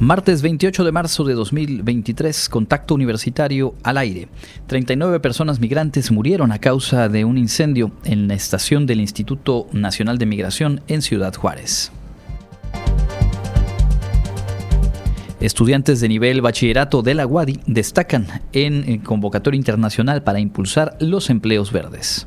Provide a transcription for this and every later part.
Martes 28 de marzo de 2023, contacto universitario al aire. 39 personas migrantes murieron a causa de un incendio en la estación del Instituto Nacional de Migración en Ciudad Juárez. Estudiantes de nivel bachillerato de la UADI destacan en convocatoria internacional para impulsar los empleos verdes.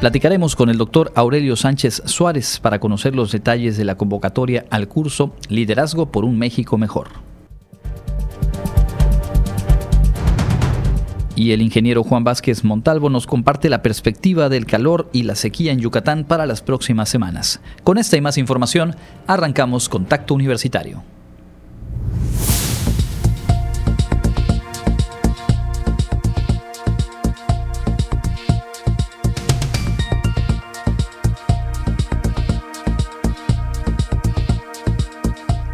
Platicaremos con el doctor Aurelio Sánchez Suárez para conocer los detalles de la convocatoria al curso Liderazgo por un México Mejor. Y el ingeniero Juan Vázquez Montalvo nos comparte la perspectiva del calor y la sequía en Yucatán para las próximas semanas. Con esta y más información, arrancamos Contacto Universitario.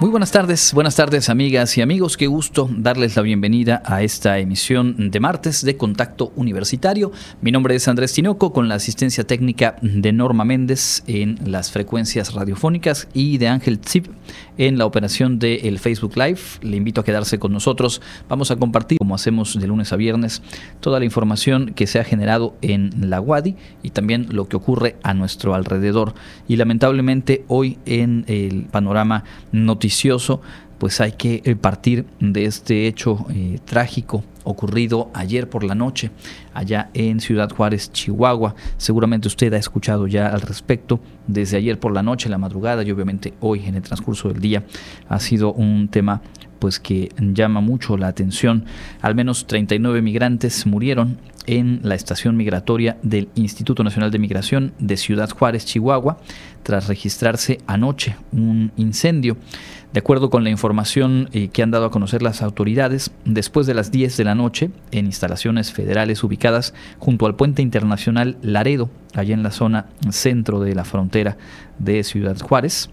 Muy buenas tardes, buenas tardes amigas y amigos, qué gusto darles la bienvenida a esta emisión de martes de Contacto Universitario. Mi nombre es Andrés Tinoco con la asistencia técnica de Norma Méndez en las frecuencias radiofónicas y de Ángel Zip en la operación del Facebook Live. Le invito a quedarse con nosotros. Vamos a compartir, como hacemos de lunes a viernes, toda la información que se ha generado en la WADI y también lo que ocurre a nuestro alrededor. Y lamentablemente hoy en el panorama noticioso pues hay que eh, partir de este hecho eh, trágico ocurrido ayer por la noche allá en Ciudad Juárez, Chihuahua. Seguramente usted ha escuchado ya al respecto desde ayer por la noche, la madrugada y obviamente hoy en el transcurso del día ha sido un tema pues que llama mucho la atención. Al menos 39 migrantes murieron en la estación migratoria del Instituto Nacional de Migración de Ciudad Juárez, Chihuahua, tras registrarse anoche un incendio. De acuerdo con la información eh, que han dado a conocer las autoridades, después de las 10 de la noche, en instalaciones federales ubicadas junto al puente internacional Laredo, allá en la zona centro de la frontera de Ciudad Juárez,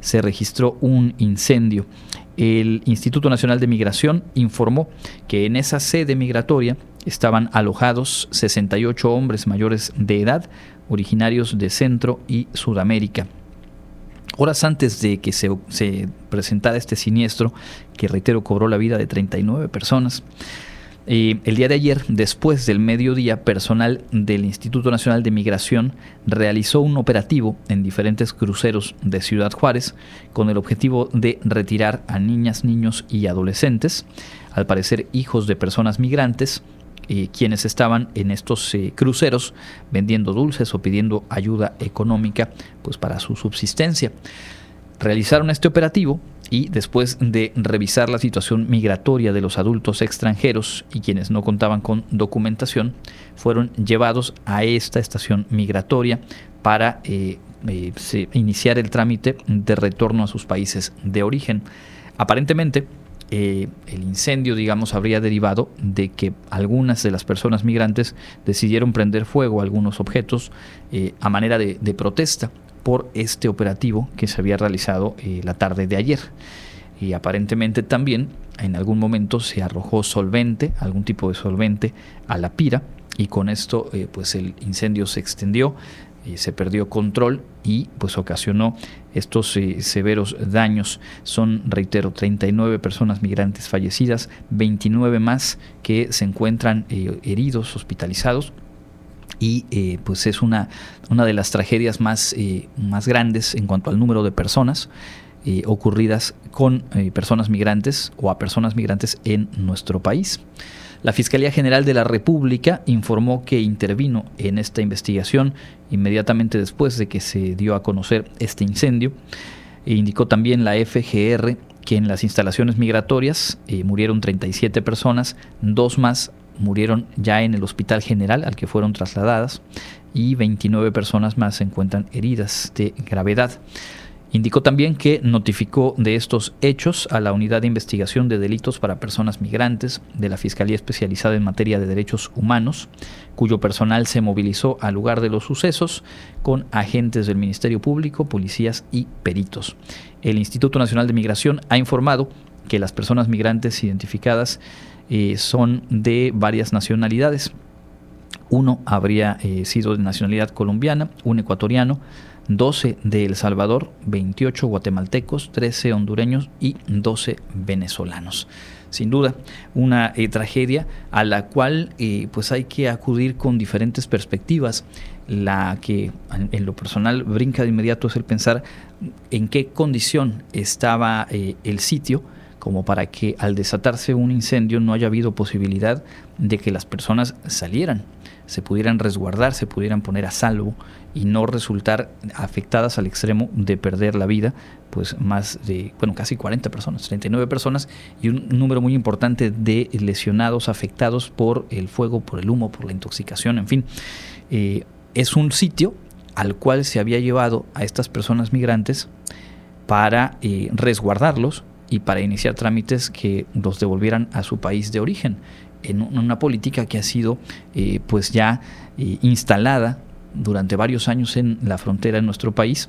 se registró un incendio el Instituto Nacional de Migración informó que en esa sede migratoria estaban alojados 68 hombres mayores de edad originarios de Centro y Sudamérica. Horas antes de que se, presentara este siniestro, que reitero cobró la vida de 39 personas, el día de ayer, después del mediodía, personal del Instituto Nacional de Migración realizó un operativo en diferentes cruceros de Ciudad Juárez con el objetivo de retirar a niñas, niños y adolescentes, al parecer hijos de personas migrantes, eh, quienes estaban en estos eh, cruceros vendiendo dulces o pidiendo ayuda económica pues, para su subsistencia. Realizaron este operativo y después de revisar la situación migratoria de los adultos extranjeros y quienes no contaban con documentación, fueron llevados a esta estación migratoria para eh, eh, iniciar el trámite de retorno a sus países de origen. Aparentemente, eh, el incendio, digamos, habría derivado de que algunas de las personas migrantes decidieron prender fuego a algunos objetos a manera de protesta por este operativo que se había realizado eh, la tarde de ayer. Y aparentemente también en algún momento se arrojó solvente, algún tipo de solvente a la pira y con esto eh, pues el incendio se extendió, y se perdió control y pues ocasionó estos eh, severos daños. Son, reitero, 39 personas migrantes fallecidas, 29 más que se encuentran heridos, hospitalizados y eh, pues es una, una, de las tragedias más, eh, más grandes en cuanto al número de personas eh, ocurridas con personas migrantes o a personas migrantes en nuestro país. La Fiscalía General de la República informó que intervino en esta investigación inmediatamente después de que se dio a conocer este incendio. E indicó también la FGR que en las instalaciones migratorias murieron 37 personas, dos más murieron ya en el Hospital General al que fueron trasladadas y 29 personas más se encuentran heridas de gravedad. Indicó también que notificó de estos hechos a la Unidad de Investigación de Delitos para Personas Migrantes de la Fiscalía Especializada en Materia de Derechos Humanos, cuyo personal se movilizó al lugar de los sucesos con agentes del Ministerio Público, policías y peritos. El Instituto Nacional de Migración ha informado que las personas migrantes identificadas eh, son de varias nacionalidades. Uno habría eh, sido de nacionalidad colombiana, un ecuatoriano, 12 de El Salvador, 28 guatemaltecos, 13 hondureños y 12 venezolanos. Sin duda, una eh, tragedia a la cual pues hay que acudir con diferentes perspectivas. La que en lo personal brinca de inmediato es el pensar en qué condición estaba el sitio como para que al desatarse un incendio no haya habido posibilidad de que las personas salieran se pudieran resguardar, se pudieran poner a salvo y no resultar afectadas al extremo de perder la vida, pues más de, bueno, casi 40 personas, 39 personas y un número muy importante de lesionados, afectados por el fuego, por el humo, por la intoxicación, en fin. Eh, es un sitio al cual se había llevado a estas personas migrantes para eh, resguardarlos y para iniciar trámites que los devolvieran a su país de origen en una política que ha sido eh, pues ya eh, instalada durante varios años en la frontera de nuestro país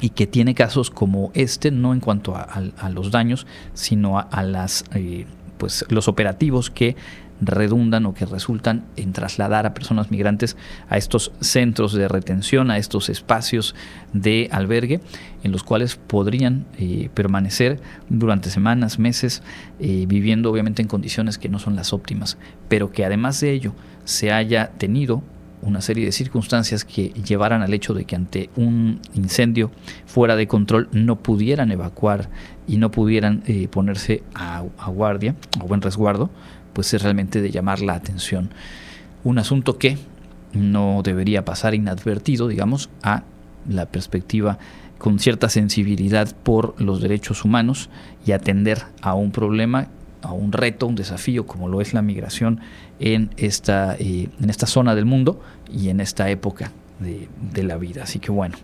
y que tiene casos como este, no en cuanto a, los daños, sino a, las, eh, pues, los operativos que redundan o que resultan en trasladar a personas migrantes a estos centros de retención, a estos espacios de albergue, en los cuales podrían eh, permanecer durante semanas, meses, eh, viviendo obviamente en condiciones que no son las óptimas, pero que además de ello se haya tenido una serie de circunstancias que llevaran al hecho de que ante un incendio fuera de control no pudieran evacuar y no pudieran eh, ponerse a, a guardia o buen resguardo, pues es realmente de llamar la atención. Un asunto que no debería pasar inadvertido, digamos, a la perspectiva con cierta sensibilidad por los derechos humanos y atender a un problema, a un reto, un desafío como lo es la migración en esta, eh, en esta zona del mundo y en esta época de, de la vida. Así que bueno.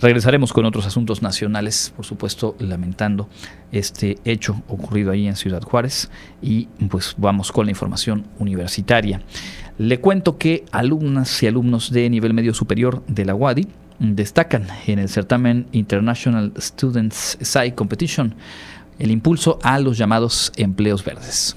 Regresaremos con otros asuntos nacionales, por supuesto, lamentando este hecho ocurrido ahí en Ciudad Juárez y pues vamos con la información universitaria. Le cuento que alumnas y alumnos de nivel medio superior de la UADI destacan en el certamen International Students SCI Competition el impulso a los llamados empleos verdes.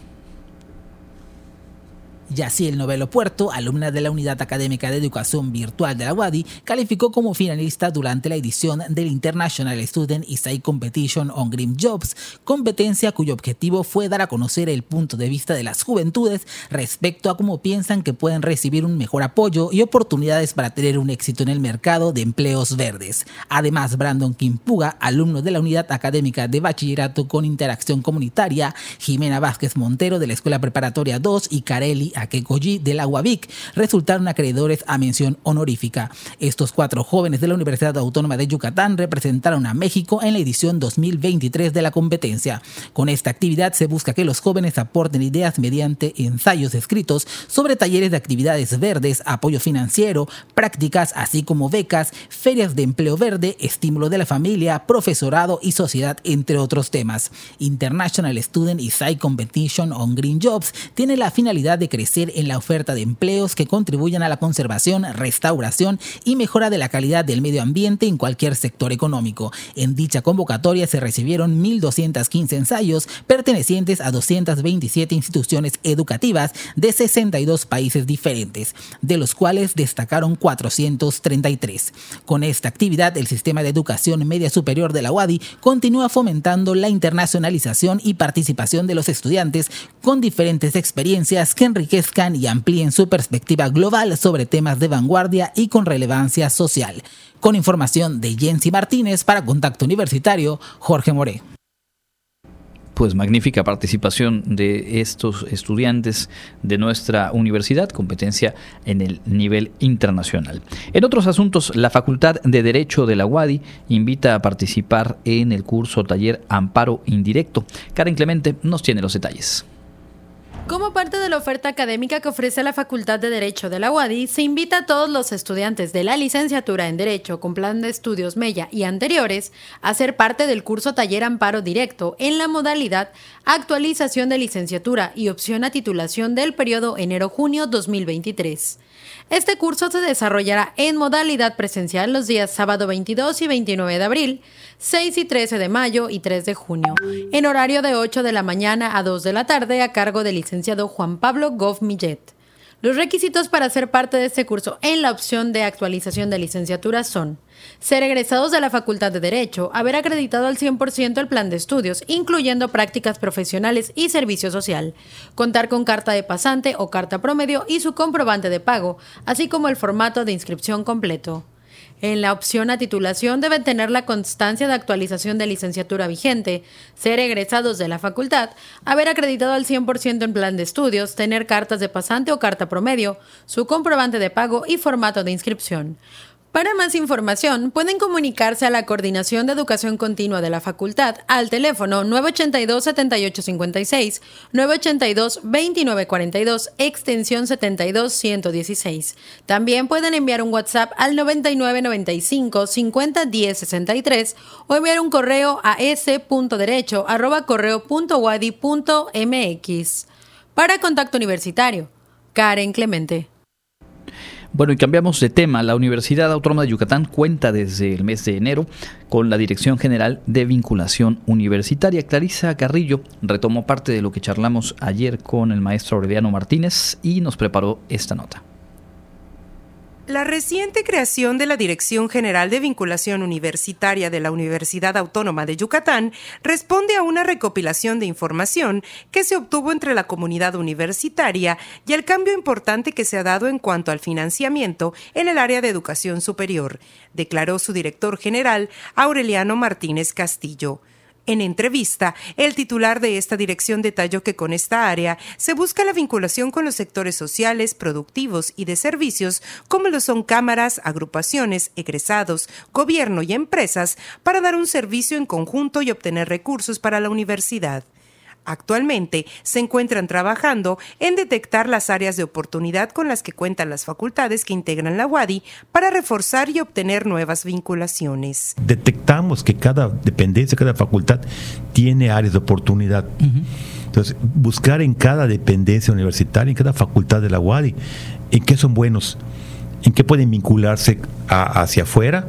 El Novelo Puerto, alumna de la Unidad Académica de Educación Virtual de la UADI, calificó como finalista durante la edición del International Student Essay Competition on Green Jobs, competencia cuyo objetivo fue dar a conocer el punto de vista de las juventudes respecto a cómo piensan que pueden recibir un mejor apoyo y oportunidades para tener un éxito en el mercado de empleos verdes. Además, Brandon Kimpuga, alumno de la Unidad Académica de Bachillerato con Interacción Comunitaria, Jimena Vázquez Montero de la Escuela Preparatoria 2 y Carelli Akekoji de la UABIC resultaron acreedores a mención honorífica. Estos cuatro jóvenes de la Universidad Autónoma de Yucatán representaron a México en la edición 2023 de la competencia. Con esta actividad se busca que los jóvenes aporten ideas mediante ensayos escritos sobre talleres de actividades verdes, apoyo financiero, prácticas, así como becas, ferias de empleo verde, estímulo de la familia, profesorado y sociedad, entre otros temas. International Student Side Competition on Green Jobs tiene la finalidad de crecer en la oferta de empleos que contribuyan a la conservación, restauración y mejora de la calidad del medio ambiente en cualquier sector económico. En dicha convocatoria se recibieron 1.215 ensayos pertenecientes a 227 instituciones educativas de 62 países diferentes, de los cuales destacaron 433. Con esta actividad, el sistema de educación media superior de la UADI continúa fomentando la internacionalización y participación de los estudiantes con diferentes experiencias que enriquecen y amplíen su perspectiva global sobre temas de vanguardia y con relevancia social. Con información de Jensi Martínez para Contacto Universitario, Jorge Moré pues magnífica participación de estos estudiantes de nuestra universidad, competencia en el nivel internacional. En otros asuntos, la Facultad de Derecho de la UADI invita a participar en el curso taller Amparo Indirecto. Karen Clemente nos tiene los detalles. Como parte de la oferta académica que ofrece la Facultad de Derecho de la UADI, se invita a todos los estudiantes de la licenciatura en Derecho con plan de estudios MELLA y anteriores a ser parte del curso Taller Amparo Directo en la modalidad Actualización de Licenciatura y opción a titulación del periodo enero-junio 2023. Este curso se desarrollará en modalidad presencial los días sábado 22 y 29 de abril, 6 y 13 de mayo y 3 de junio, en horario de 8 de la mañana a 2 de la tarde a cargo del licenciado Juan Pablo Goff Millet. Los requisitos para ser parte de este curso en la opción de actualización de licenciatura son ser egresados de la Facultad de Derecho, haber acreditado al 100% el plan de estudios, incluyendo prácticas profesionales y servicio social, contar con carta de pasante o carta promedio y su comprobante de pago, así como el formato de inscripción completo. En la opción a titulación deben tener la constancia de actualización de licenciatura vigente, ser egresados de la facultad, haber acreditado al 100% en plan de estudios, tener cartas de pasante o carta promedio, su comprobante de pago y formato de inscripción. Para más información, pueden comunicarse a la Coordinación de Educación Continua de la Facultad al teléfono 982-7856, 982-2942, extensión 72116. También pueden enviar un WhatsApp al 9995-501063 o enviar un correo a s.derecho.wadi.wadi.mx. Para Contacto Universitario, Karen Clemente. Bueno, y cambiamos de tema. La Universidad Autónoma de Yucatán cuenta desde el mes de enero con la Dirección General de Vinculación Universitaria. Clarisa Carrillo retomó parte de lo que charlamos ayer con el maestro Aureliano Martínez y nos preparó esta nota. La reciente creación de la Dirección General de Vinculación Universitaria de la Universidad Autónoma de Yucatán responde a una recopilación de información que se obtuvo entre la comunidad universitaria y el cambio importante que se ha dado en cuanto al financiamiento en el área de educación superior, declaró su director general Aureliano Martínez Castillo. En entrevista, el titular de esta dirección detalló que con esta área se busca la vinculación con los sectores sociales, productivos y de servicios, como lo son cámaras, agrupaciones, egresados, gobierno y empresas, para dar un servicio en conjunto y obtener recursos para la universidad. Actualmente se encuentran trabajando en detectar las áreas de oportunidad con las que cuentan las facultades que integran la UADI para reforzar y obtener nuevas vinculaciones. Detectamos que cada dependencia, cada facultad tiene áreas de oportunidad. Entonces, buscar en cada dependencia universitaria, en cada facultad de la UADI, en qué son buenos, en qué pueden vincularse hacia afuera,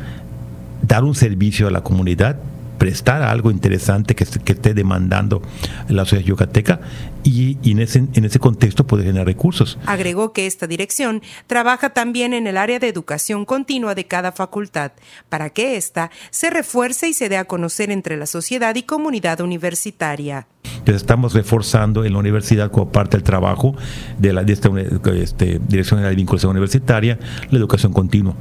dar un servicio a la comunidad prestar algo interesante que, esté demandando la sociedad yucateca y, en, ese, en ese contexto puede generar recursos. Agregó que esta dirección trabaja también en el área de educación continua de cada facultad para que ésta se refuerce y se dé a conocer entre la sociedad y comunidad universitaria. Entonces estamos reforzando en la universidad como parte del trabajo de, la, de esta este, Dirección de Vinculación Universitaria la educación continua.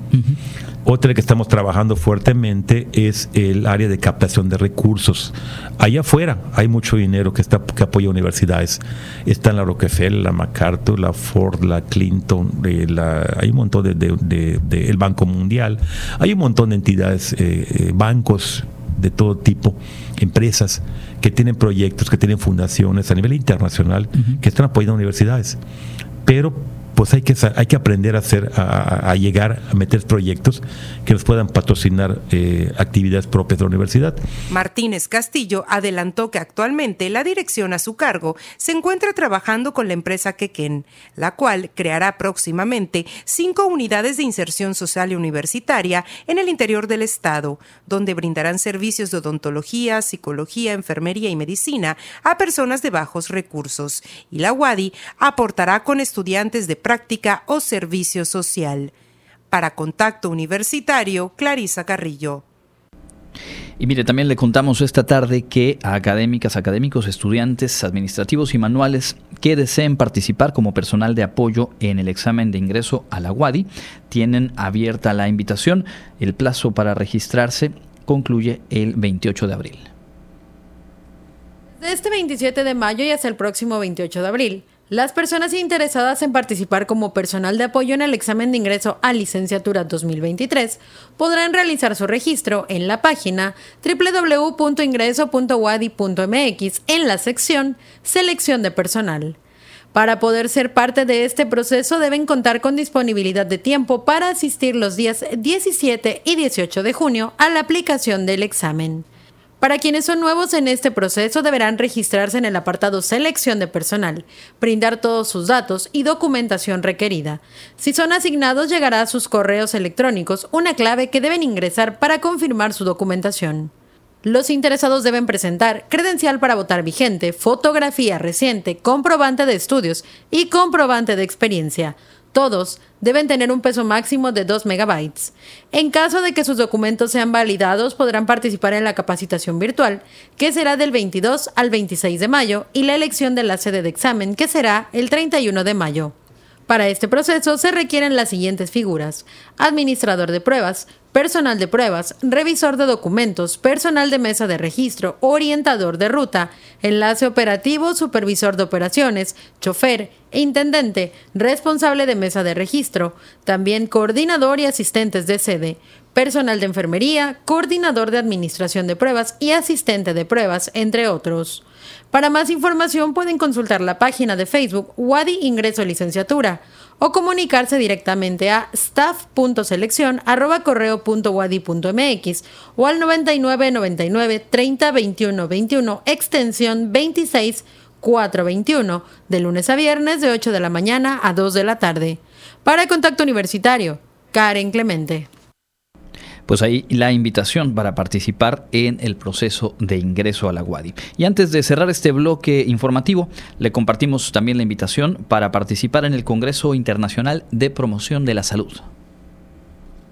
Otra que estamos trabajando fuertemente es el área de captación de recursos. Allá afuera hay mucho dinero que, está, que apoya universidades. Está la Rockefeller, la MacArthur, la Ford, la Clinton, eh, la, hay un montón de, de, el Banco Mundial, hay un montón de entidades, eh, eh, bancos de todo tipo, empresas que tienen proyectos, que tienen fundaciones a nivel internacional, que están apoyando universidades. Pero pues hay que, hay que aprender a hacer, a, llegar, a meter proyectos que nos puedan patrocinar eh, actividades propias de la universidad. Martínez Castillo adelantó que actualmente la dirección a su cargo se encuentra trabajando con la empresa Quequén, la cual creará próximamente cinco unidades de inserción social y universitaria en el interior del Estado, donde brindarán servicios de odontología, psicología, enfermería y medicina a personas de bajos recursos. Y la UADI aportará con estudiantes de práctica o servicio social. Para Contacto Universitario, Clarisa Carrillo. Y mire, también le contamos esta tarde que a académicas, académicos, estudiantes administrativos y manuales que deseen participar como personal de apoyo en el examen de ingreso a la UADI tienen abierta la invitación. El plazo para registrarse concluye el 28 de abril. De este 27 de mayo y hasta el próximo 28 de abril, las personas interesadas en participar como personal de apoyo en el examen de ingreso a licenciatura 2023 podrán realizar su registro en la página www.ingreso.wadi.mx en la sección Selección de personal. Para poder ser parte de este proceso deben contar con disponibilidad de tiempo para asistir los días 17 y 18 de junio a la aplicación del examen. Para quienes son nuevos en este proceso deberán registrarse en el apartado Selección de personal, brindar todos sus datos y documentación requerida. Si son asignados llegará a sus correos electrónicos una clave que deben ingresar para confirmar su documentación. Los interesados deben presentar credencial para votar vigente, fotografía reciente, comprobante de estudios y comprobante de experiencia. Todos deben tener un peso máximo de 2 megabytes. En caso de que sus documentos sean validados, podrán participar en la capacitación virtual, que será del 22 al 26 de mayo, y la elección de la sede de examen, que será el 31 de mayo. Para este proceso se requieren las siguientes figuras. Administrador de pruebas, personal de pruebas, revisor de documentos, personal de mesa de registro, orientador de ruta, enlace operativo, supervisor de operaciones, chofer, intendente, responsable de mesa de registro, también coordinador y asistentes de sede, personal de enfermería, coordinador de administración de pruebas y asistente de pruebas, entre otros. Para más información pueden consultar la página de Facebook Wadi Ingreso Licenciatura o comunicarse directamente a staff.selección@correo.wadi.mx o al 99 99 30 21 21 extensión 26 421 de lunes a viernes de 8 de la mañana a 2 de la tarde. Para Contacto Universitario, Karen Clemente pues ahí la invitación para participar en el proceso de ingreso a la UADI. Y antes de cerrar este bloque informativo, le compartimos también la invitación para participar en el Congreso Internacional de Promoción de la Salud.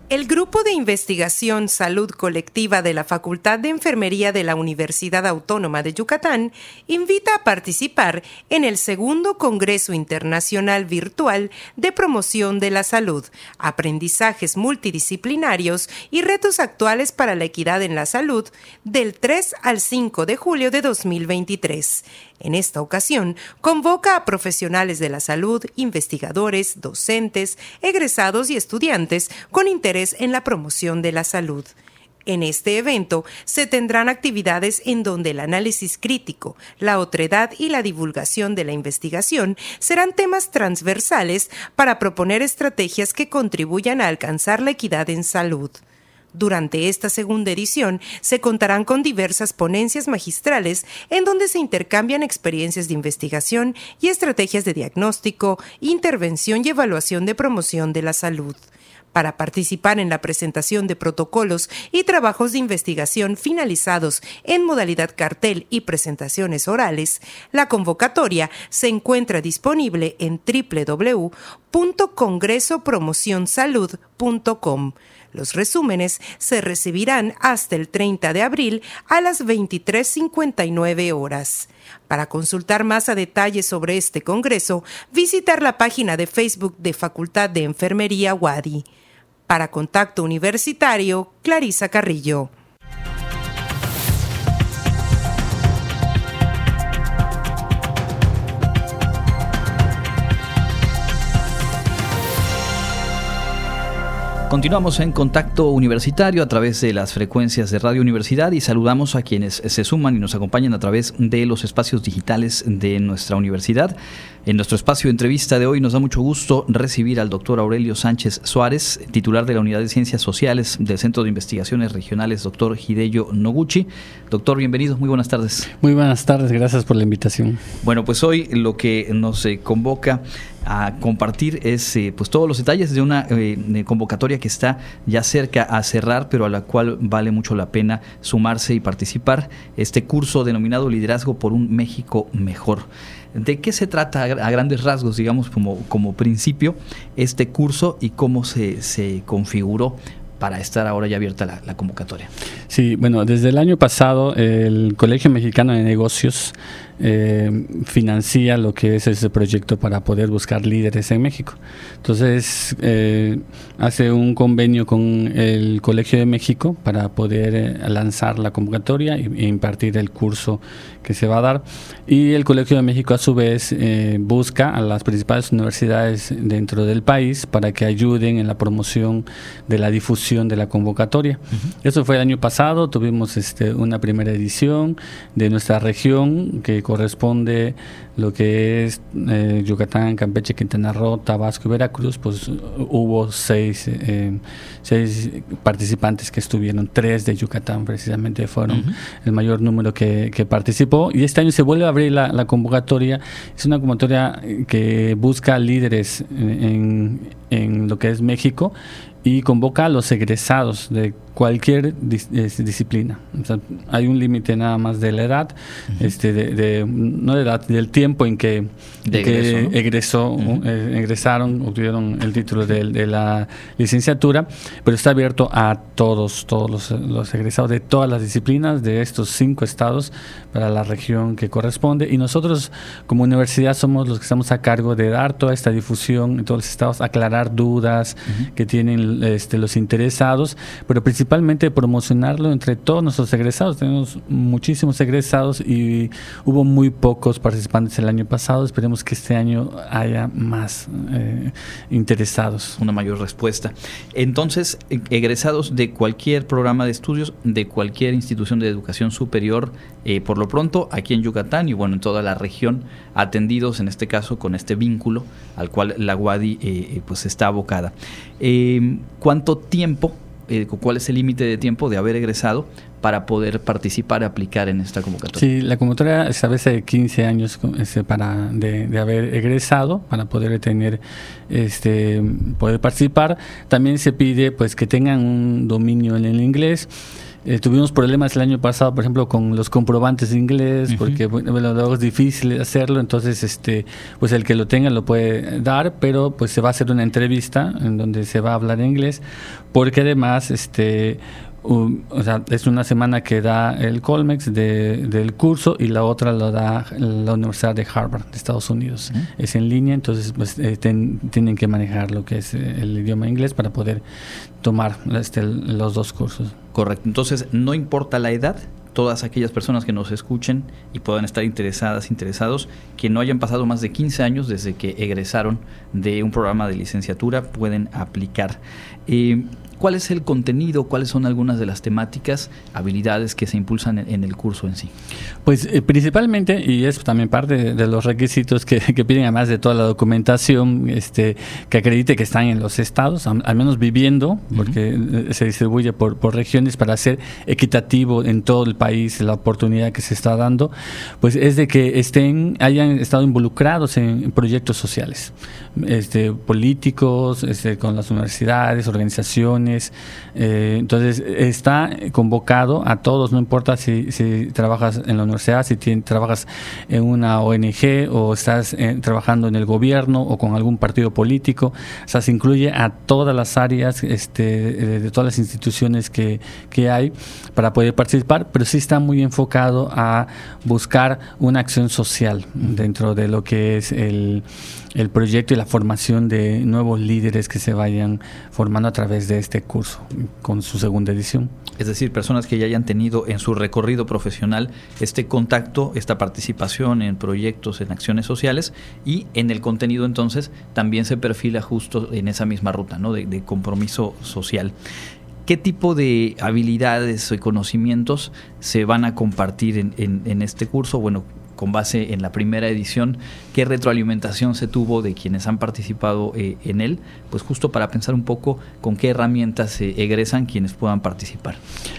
El Grupo de Investigación Salud Colectiva de la Facultad de Enfermería de la Universidad Autónoma de Yucatán invita a participar en el segundo Congreso Internacional Virtual de Promoción de la Salud, Aprendizajes Multidisciplinarios y Retos Actuales para la Equidad en la Salud del 3 al 5 de julio de 2023 en esta ocasión, convoca a profesionales de la salud, investigadores, docentes, egresados y estudiantes con interés en la promoción de la salud. En este evento se tendrán actividades en donde el análisis crítico, la otredad y la divulgación de la investigación serán temas transversales para proponer estrategias que contribuyan a alcanzar la equidad en salud. Durante esta segunda edición se contarán con diversas ponencias magistrales en donde se intercambian experiencias de investigación y estrategias de diagnóstico, intervención y evaluación de promoción de la salud. Para participar en la presentación de protocolos y trabajos de investigación finalizados en modalidad cartel y presentaciones orales, la convocatoria se encuentra disponible en www.congresopromocionsalud.com. Los resúmenes se recibirán hasta el 30 de abril a las 23.59 horas. Para consultar más a sobre este congreso, visitar la página de Facebook de Facultad de Enfermería Wadi. Para Contacto Universitario, Clarisa Carrillo. Continuamos en contacto universitario a través de las frecuencias de Radio Universidad y saludamos a quienes se suman y nos acompañan a través de los espacios digitales de nuestra universidad. En nuestro espacio de entrevista de hoy nos da mucho gusto recibir al doctor Aurelio Sánchez Suárez, titular de la Unidad de Ciencias Sociales del Centro de Investigaciones Regionales, doctor Hideyo Noguchi. Doctor, bienvenido, muy buenas tardes. Muy buenas tardes, gracias por la invitación. Bueno, pues hoy lo que nos eh, convoca a compartir es eh, pues todos los detalles de una eh, convocatoria que está ya cerca a cerrar, pero a la cual vale mucho la pena sumarse y participar. Este curso denominado Liderazgo por un México Mejor. ¿De qué se trata a grandes rasgos, digamos, como, como principio, este curso y cómo se, se configuró para estar ahora ya abierta la, la, convocatoria? Sí, bueno, desde el año pasado el Colegio Mexicano de Negocios eh, financia lo que es ese proyecto para poder buscar líderes en México. Entonces, eh, hace un convenio con el Colegio de México para poder eh, lanzar la convocatoria e impartir el curso que se va a dar. Y el Colegio de México, a su vez, busca a las principales universidades dentro del país para que ayuden en la promoción de la difusión de la convocatoria. Eso fue el año pasado, tuvimos este, una primera edición de nuestra región que corresponde lo que es eh, Yucatán, Campeche, Quintana Roo, Tabasco y Veracruz, pues hubo seis, eh, seis participantes que estuvieron, tres de Yucatán precisamente fueron el mayor número que, participó. Y este año se vuelve a abrir la, convocatoria, es una convocatoria que busca líderes en, en lo que es México y convoca a los egresados de cualquier disciplina. hay un límite nada más de la edad, este, de, no de edad, del tiempo en que, egresó, eh, egresaron, obtuvieron el título de, la licenciatura, pero está abierto a todos, todos los, egresados de todas las disciplinas de estos cinco estados para la región que corresponde. Y nosotros como universidad somos los que estamos a cargo de dar toda esta difusión en todos los estados, aclarar dudas que tienen este, los interesados, pero principalmente principalmente promocionarlo entre todos nuestros egresados. Tenemos muchísimos egresados y hubo muy pocos participantes el año pasado. Esperemos que este año haya más eh, interesados. Una mayor respuesta. Entonces, egresados de cualquier programa de estudios, de cualquier institución de educación superior, eh, por lo pronto aquí en Yucatán y bueno, en toda la región, atendidos en este caso con este vínculo al cual la UADI eh, pues está abocada. ¿Cuánto tiempo eh, cuál es el límite de tiempo de haber egresado para poder participar aplicar en esta convocatoria. Sí, la convocatoria establece 15 años este, para de, haber egresado para poder tener este poder participar. También se pide pues que tengan un dominio en el inglés. Eh, tuvimos problemas el año pasado, por ejemplo, con los comprobantes de inglés, porque bueno, luego es difícil hacerlo, entonces este, pues el que lo tenga lo puede dar, pero pues se va a hacer una entrevista en donde se va a hablar inglés, porque además este o sea, es una semana que da el Colmex del curso y la otra lo da la Universidad de Harvard de Estados Unidos. Es en línea, entonces pues, eh, tienen que manejar lo que es eh, el idioma inglés para poder tomar este, los dos cursos. Correcto, entonces no importa la edad, todas aquellas personas que nos escuchen y puedan estar interesadas, interesados, que no hayan pasado más de 15 años desde que egresaron de un programa de licenciatura, pueden aplicar. Eh, ¿Cuál es el contenido? ¿Cuáles son algunas de las temáticas, habilidades que se impulsan en, el curso en sí? Pues eh, principalmente, y es también parte de, los requisitos que, piden, además de toda la documentación este, que acredite que están en los estados, al, menos viviendo, porque eh, se distribuye por, regiones para ser equitativo en todo el país la oportunidad que se está dando, pues es de que estén, hayan estado involucrados en proyectos sociales, este, políticos, este, con las universidades, organizaciones, eh, entonces, está convocado a todos, no importa si, trabajas en la universidad, si trabajas en una ONG o estás eh, trabajando en el gobierno o con algún partido político. O sea, se incluye a todas las áreas este, de, todas las instituciones que, hay para poder participar, pero sí está muy enfocado a buscar una acción social dentro de lo que es el proyecto y la formación de nuevos líderes que se vayan formando a través de este curso con su segunda edición. Es decir, personas que ya hayan tenido en su recorrido profesional este contacto, esta participación en proyectos, en acciones sociales y en el contenido entonces también se perfila justo en esa misma ruta ¿no? de, compromiso social. ¿Qué tipo de habilidades y conocimientos se van a compartir en, en este curso? Bueno, con base en la primera edición, qué retroalimentación se tuvo de quienes han participado eh, en él, pues justo para pensar un poco con qué herramientas se egresan quienes puedan participar.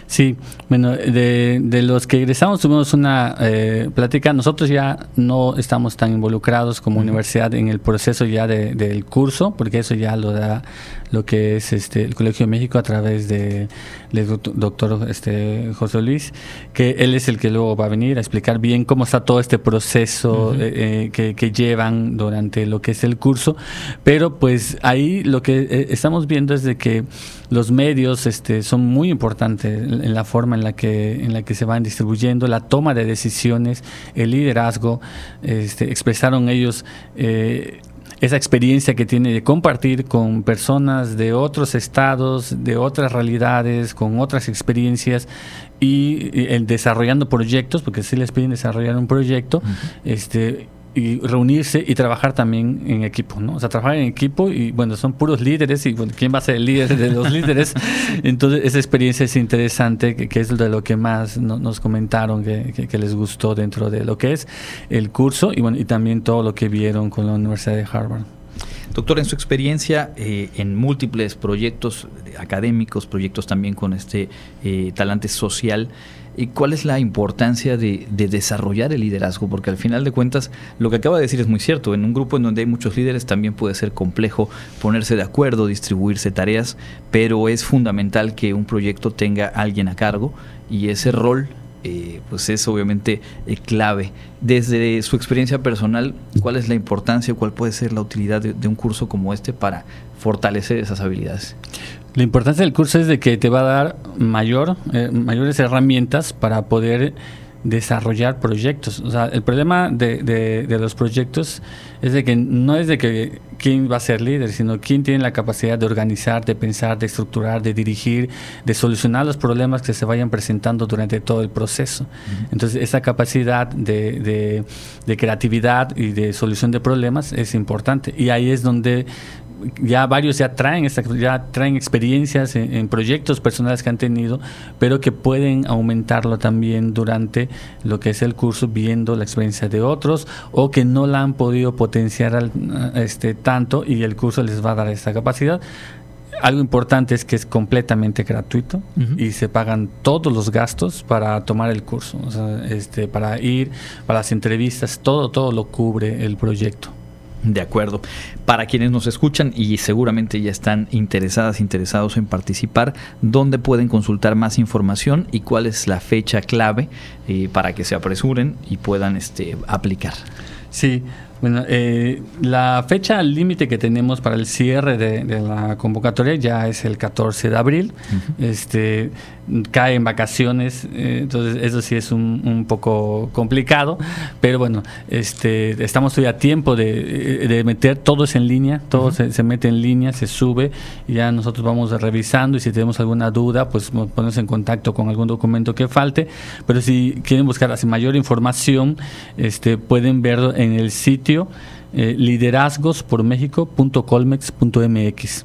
Sí, bueno, de, los que egresamos tuvimos una eh, plática, nosotros ya no estamos tan involucrados como universidad en el proceso ya del curso, porque eso ya lo da lo que es este el Colegio de México a través de del doctor este, José Luis, que él es el que luego va a venir a explicar bien cómo está todo este proceso eh, eh, que, llevan durante lo que es el curso. Pero pues ahí lo que eh, estamos viendo es de que los medios este, son muy importantes en la forma en la que en la que se van distribuyendo, la toma de decisiones, el liderazgo. Este, expresaron ellos esa experiencia que tiene de compartir con personas de otros estados, de otras realidades, con otras experiencias y, el desarrollando proyectos, porque si les piden desarrollar un proyecto, este y reunirse y trabajar también en equipo, ¿no? O sea, trabajar en equipo y bueno, son puros líderes y bueno, ¿quién va a ser el líder de los líderes? Entonces, esa experiencia es interesante, que, es de lo que más nos comentaron que, que, les gustó dentro de lo que es el curso y bueno, y también todo lo que vieron con la Universidad de Harvard. Doctor, en su experiencia eh, en múltiples proyectos académicos, proyectos también con este eh, talante social, ¿Y cuál es la importancia de, desarrollar el liderazgo? Porque al final de cuentas, lo que acaba de decir es muy cierto. En un grupo en donde hay muchos líderes también puede ser complejo ponerse de acuerdo, distribuirse tareas, pero es fundamental que un proyecto tenga alguien a cargo y ese rol eh, pues es obviamente eh, clave. Desde su experiencia personal, ¿cuál es la importancia, cuál puede ser la utilidad de un curso como este para fortalecer esas habilidades? La importancia del curso es de que te va a dar mayor, eh, mayores herramientas para poder desarrollar proyectos. O sea, el problema de, de, los proyectos es de que no es de que quién va a ser líder, sino quién tiene la capacidad de organizar, de pensar, de estructurar, de dirigir, de solucionar los problemas que se vayan presentando durante todo el proceso. Entonces, esa capacidad de, de, creatividad y de solución de problemas es importante. Y ahí es donde ya varios ya traen, ya traen experiencias en, proyectos personales que han tenido, pero que pueden aumentarlo también durante lo que es el curso, viendo la experiencia de otros o que no la han podido potenciar este, tanto y el curso les va a dar esa capacidad. Algo importante es que es completamente gratuito y se pagan todos los gastos para tomar el curso, este, para ir, para las entrevistas, todo, todo lo cubre el proyecto. De acuerdo. Para quienes nos escuchan y seguramente ya están interesadas, interesados en participar, ¿dónde pueden consultar más información y cuál es la fecha clave eh, para que se apresuren y puedan este, aplicar? Sí, bueno, eh, la fecha límite que tenemos para el cierre de, la convocatoria ya es el 14 de abril. Este cae en vacaciones, eh, entonces eso sí es un, poco complicado, pero bueno, este estamos todavía a tiempo de, meter todo es en línea, todo se, mete en línea, se sube y ya nosotros vamos revisando y si tenemos alguna duda, pues ponemos en contacto con algún documento que falte, pero si quieren buscar así mayor información, este pueden verlo en el sitio eh, liderazgospormexico.colmex.mx.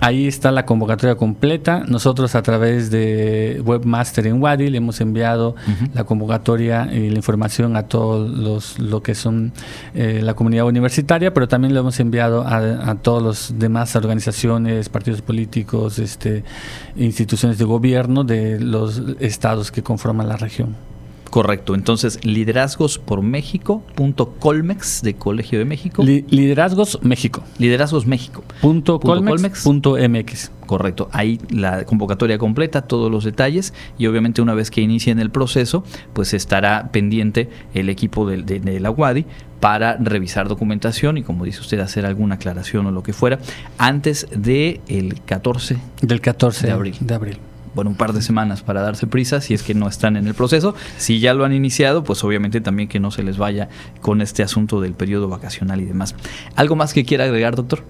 Ahí está la convocatoria completa. Nosotros a través de Webmaster en Wadi le hemos enviado la convocatoria y la información a todos los lo que son eh, la comunidad universitaria, pero también lo hemos enviado a, a todas las demás organizaciones, partidos políticos, este, instituciones de gobierno de los estados que conforman la región. Correcto, entonces liderazgos por México punto Colmex de Colegio de México. liderazgos México. Liderazgos México. Punto, Colmex, punto MX. Correcto, ahí la convocatoria completa, todos los detalles y obviamente una vez que inicien el proceso, pues estará pendiente el equipo de, la UADI para revisar documentación y como dice usted hacer alguna aclaración o lo que fuera antes del el 14 del 14 de abril. De abril bueno, un par de semanas para darse prisa si es que no están en el proceso. Si ya lo han iniciado, pues obviamente también que no se les vaya con este asunto del periodo vacacional y demás. ¿Algo más que quiera agregar, doctor?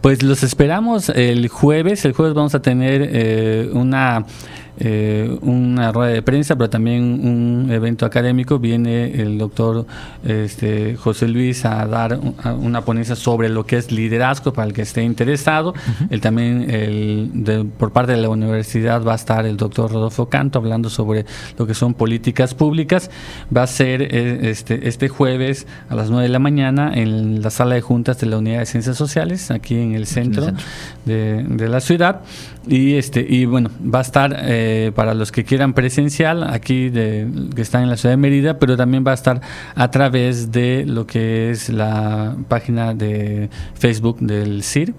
Pues los esperamos el jueves. El jueves vamos a tener eh, una eh, una rueda de prensa, pero también un evento académico. Viene el doctor este, José Luis a dar una ponencia sobre lo que es liderazgo para el que esté interesado. Él también, el, por parte de la universidad, va a estar el doctor Rodolfo Canto hablando sobre lo que son políticas públicas. Va a ser eh, este, este jueves a las 9 de la mañana en la sala de juntas de la Unidad de Ciencias Sociales, aquí en el centro, De, de, la ciudad. Y, este, y bueno, va a estar. Eh, eh, para los que quieran presencial, aquí de, que están en la ciudad de Mérida, pero también va a estar a través de lo que es la página de Facebook del CIR.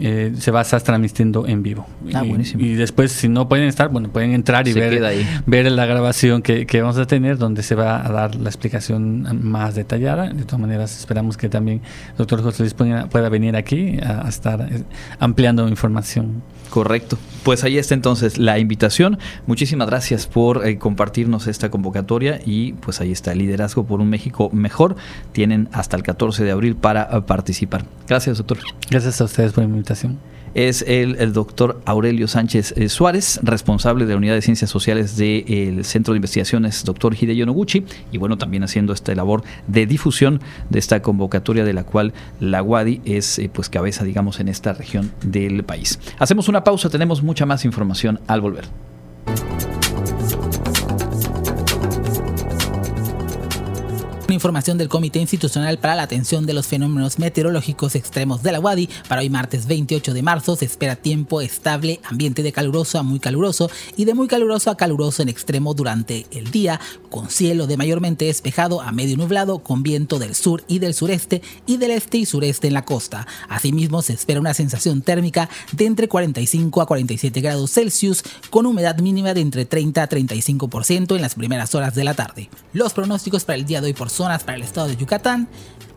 Eh, se va a estar transmitiendo en vivo. Ah, y, y, después, si no pueden estar, bueno, pueden entrar y ver, ver la grabación que, vamos a tener, donde se va a dar la explicación más detallada. De todas maneras, esperamos que también el doctor José Luis pueda venir aquí a estar eh, ampliando información. Correcto. Pues ahí está entonces la invitación. Muchísimas gracias por eh, compartirnos esta convocatoria y pues ahí está, Liderazgo por un México Mejor. Tienen hasta el 14 de abril para eh, participar. Gracias, doctor. Gracias a ustedes por la es el, doctor Aurelio Sánchez eh, Suárez, responsable de la Unidad de Ciencias Sociales del Centro de Investigaciones Dr. Hideyo Noguchi, y bueno, también haciendo esta labor de difusión de esta convocatoria de la cual la UADI es eh, pues cabeza, digamos, en esta región del país. Hacemos una pausa, tenemos mucha más información al volver. Información del Comité Institucional para la Atención de los Fenómenos Meteorológicos Extremos de la UADI. Para hoy martes 28 de marzo se espera tiempo estable, ambiente de caluroso a muy caluroso y de muy caluroso a caluroso en extremo durante el día, con cielo de mayormente despejado a medio nublado, con viento del sur y del sureste y del este y sureste en la costa. Asimismo se espera una sensación térmica de entre 45 a 47 grados Celsius, con humedad mínima de entre 30 a 35% en las primeras horas de la tarde. Los pronósticos para el día de hoy por zona para el estado de Yucatán,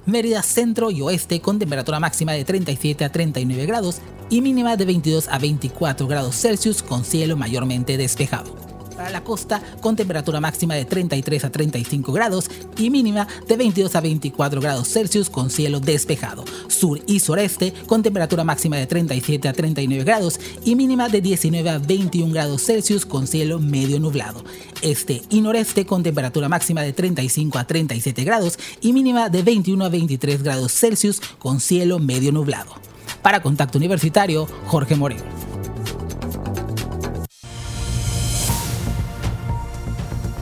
Mérida centro y oeste con temperatura máxima de 37 a 39 grados y mínima de 22 a 24 grados Celsius con cielo mayormente despejado para la costa con temperatura máxima de 33 a 35 grados y mínima de 22 a 24 grados Celsius con cielo despejado. Sur y sureste con temperatura máxima de 37 a 39 grados y mínima de 19 a 21 grados Celsius con cielo medio nublado. Este y noreste con temperatura máxima de 35 a 37 grados y mínima de 21 a 23 grados Celsius con cielo medio nublado. Para Contacto Universitario, Jorge Moreno.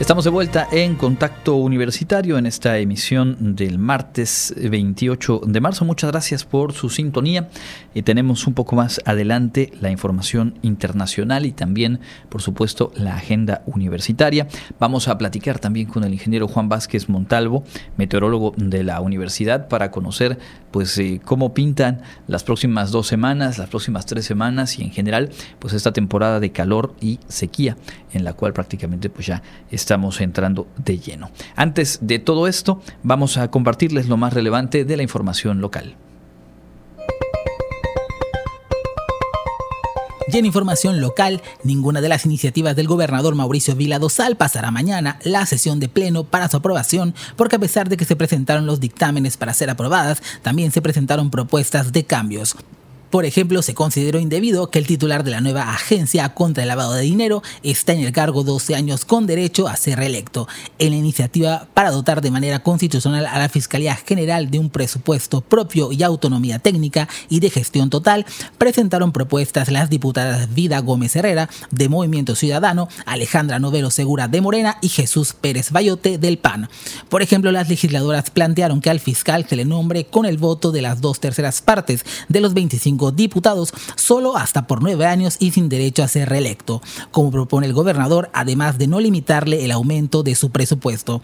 Estamos de vuelta en Contacto Universitario en esta emisión del martes 28 de marzo. Muchas gracias por su sintonía. Tenemos un poco más adelante la información internacional y también, por supuesto, la agenda universitaria. Vamos a platicar también con el ingeniero Juan Vázquez Montalvo, meteorólogo de la universidad, para conocer pues eh, cómo pintan las próximas dos semanas, las próximas tres semanas y en general pues esta temporada de calor y sequía en la cual prácticamente pues ya estamos entrando de lleno. Antes de todo esto vamos a compartirles lo más relevante de la información local. Y en información local, ninguna de las iniciativas del gobernador Mauricio Vila Dosal pasará mañana la sesión de pleno para su aprobación, porque a pesar de que se presentaron los dictámenes para ser aprobadas, también se presentaron propuestas de cambios. Por ejemplo, se consideró indebido que el titular de la nueva agencia contra el lavado de dinero está en el cargo 12 años con derecho a ser reelecto. En la iniciativa para dotar de manera constitucional a la Fiscalía General de un presupuesto propio y autonomía técnica y de gestión total, presentaron propuestas las diputadas Vida Gómez Herrera de Movimiento Ciudadano, Alejandra Novelo Segura de Morena y Jesús Pérez Bayote del PAN. Por ejemplo, las legisladoras plantearon que al fiscal se le nombre con el voto de las dos terceras partes de los 25 diputados, solo hasta por nueve años y sin derecho a ser reelecto, como propone el gobernador, además de no limitarle el aumento de su presupuesto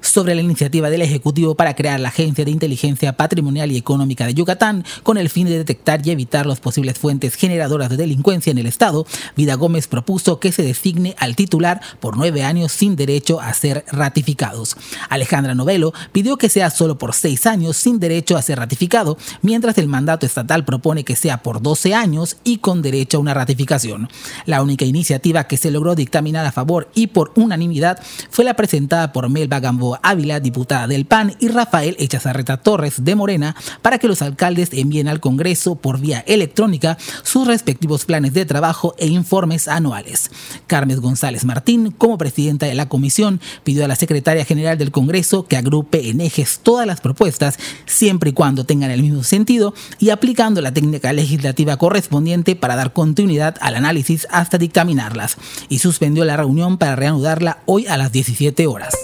sobre la iniciativa del Ejecutivo para crear la Agencia de Inteligencia Patrimonial y Económica de Yucatán con el fin de detectar y evitar las posibles fuentes generadoras de delincuencia en el Estado, Vida Gómez propuso que se designe al titular por nueve años sin derecho a ser ratificados. Alejandra Novelo pidió que sea solo por seis años sin derecho a ser ratificado, mientras el mandato estatal propone que sea por 12 años y con derecho a una ratificación. La única iniciativa que se logró dictaminar a favor y por unanimidad fue la presentada por Melba Gamboa Ávila, diputada del PAN, y Rafael Echazarreta Torres de Morena, para que los alcaldes envíen al Congreso por vía electrónica sus respectivos planes de trabajo e informes anuales. Carmen González Martín, como presidenta de la comisión, pidió a la secretaria general del Congreso que agrupe en ejes todas las propuestas, siempre y cuando tengan el mismo sentido, y aplicando la técnica legislativa correspondiente para dar continuidad al análisis hasta dictaminarlas, y suspendió la reunión para reanudarla hoy a las 17 horas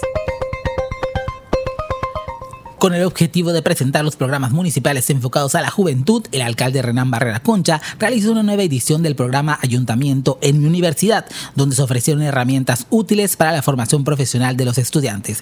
con el objetivo de presentar los programas municipales enfocados a la juventud, el alcalde Renan Barrera Concha realizó una nueva edición del programa Ayuntamiento en mi universidad, donde se ofrecieron herramientas útiles para la formación profesional de los estudiantes.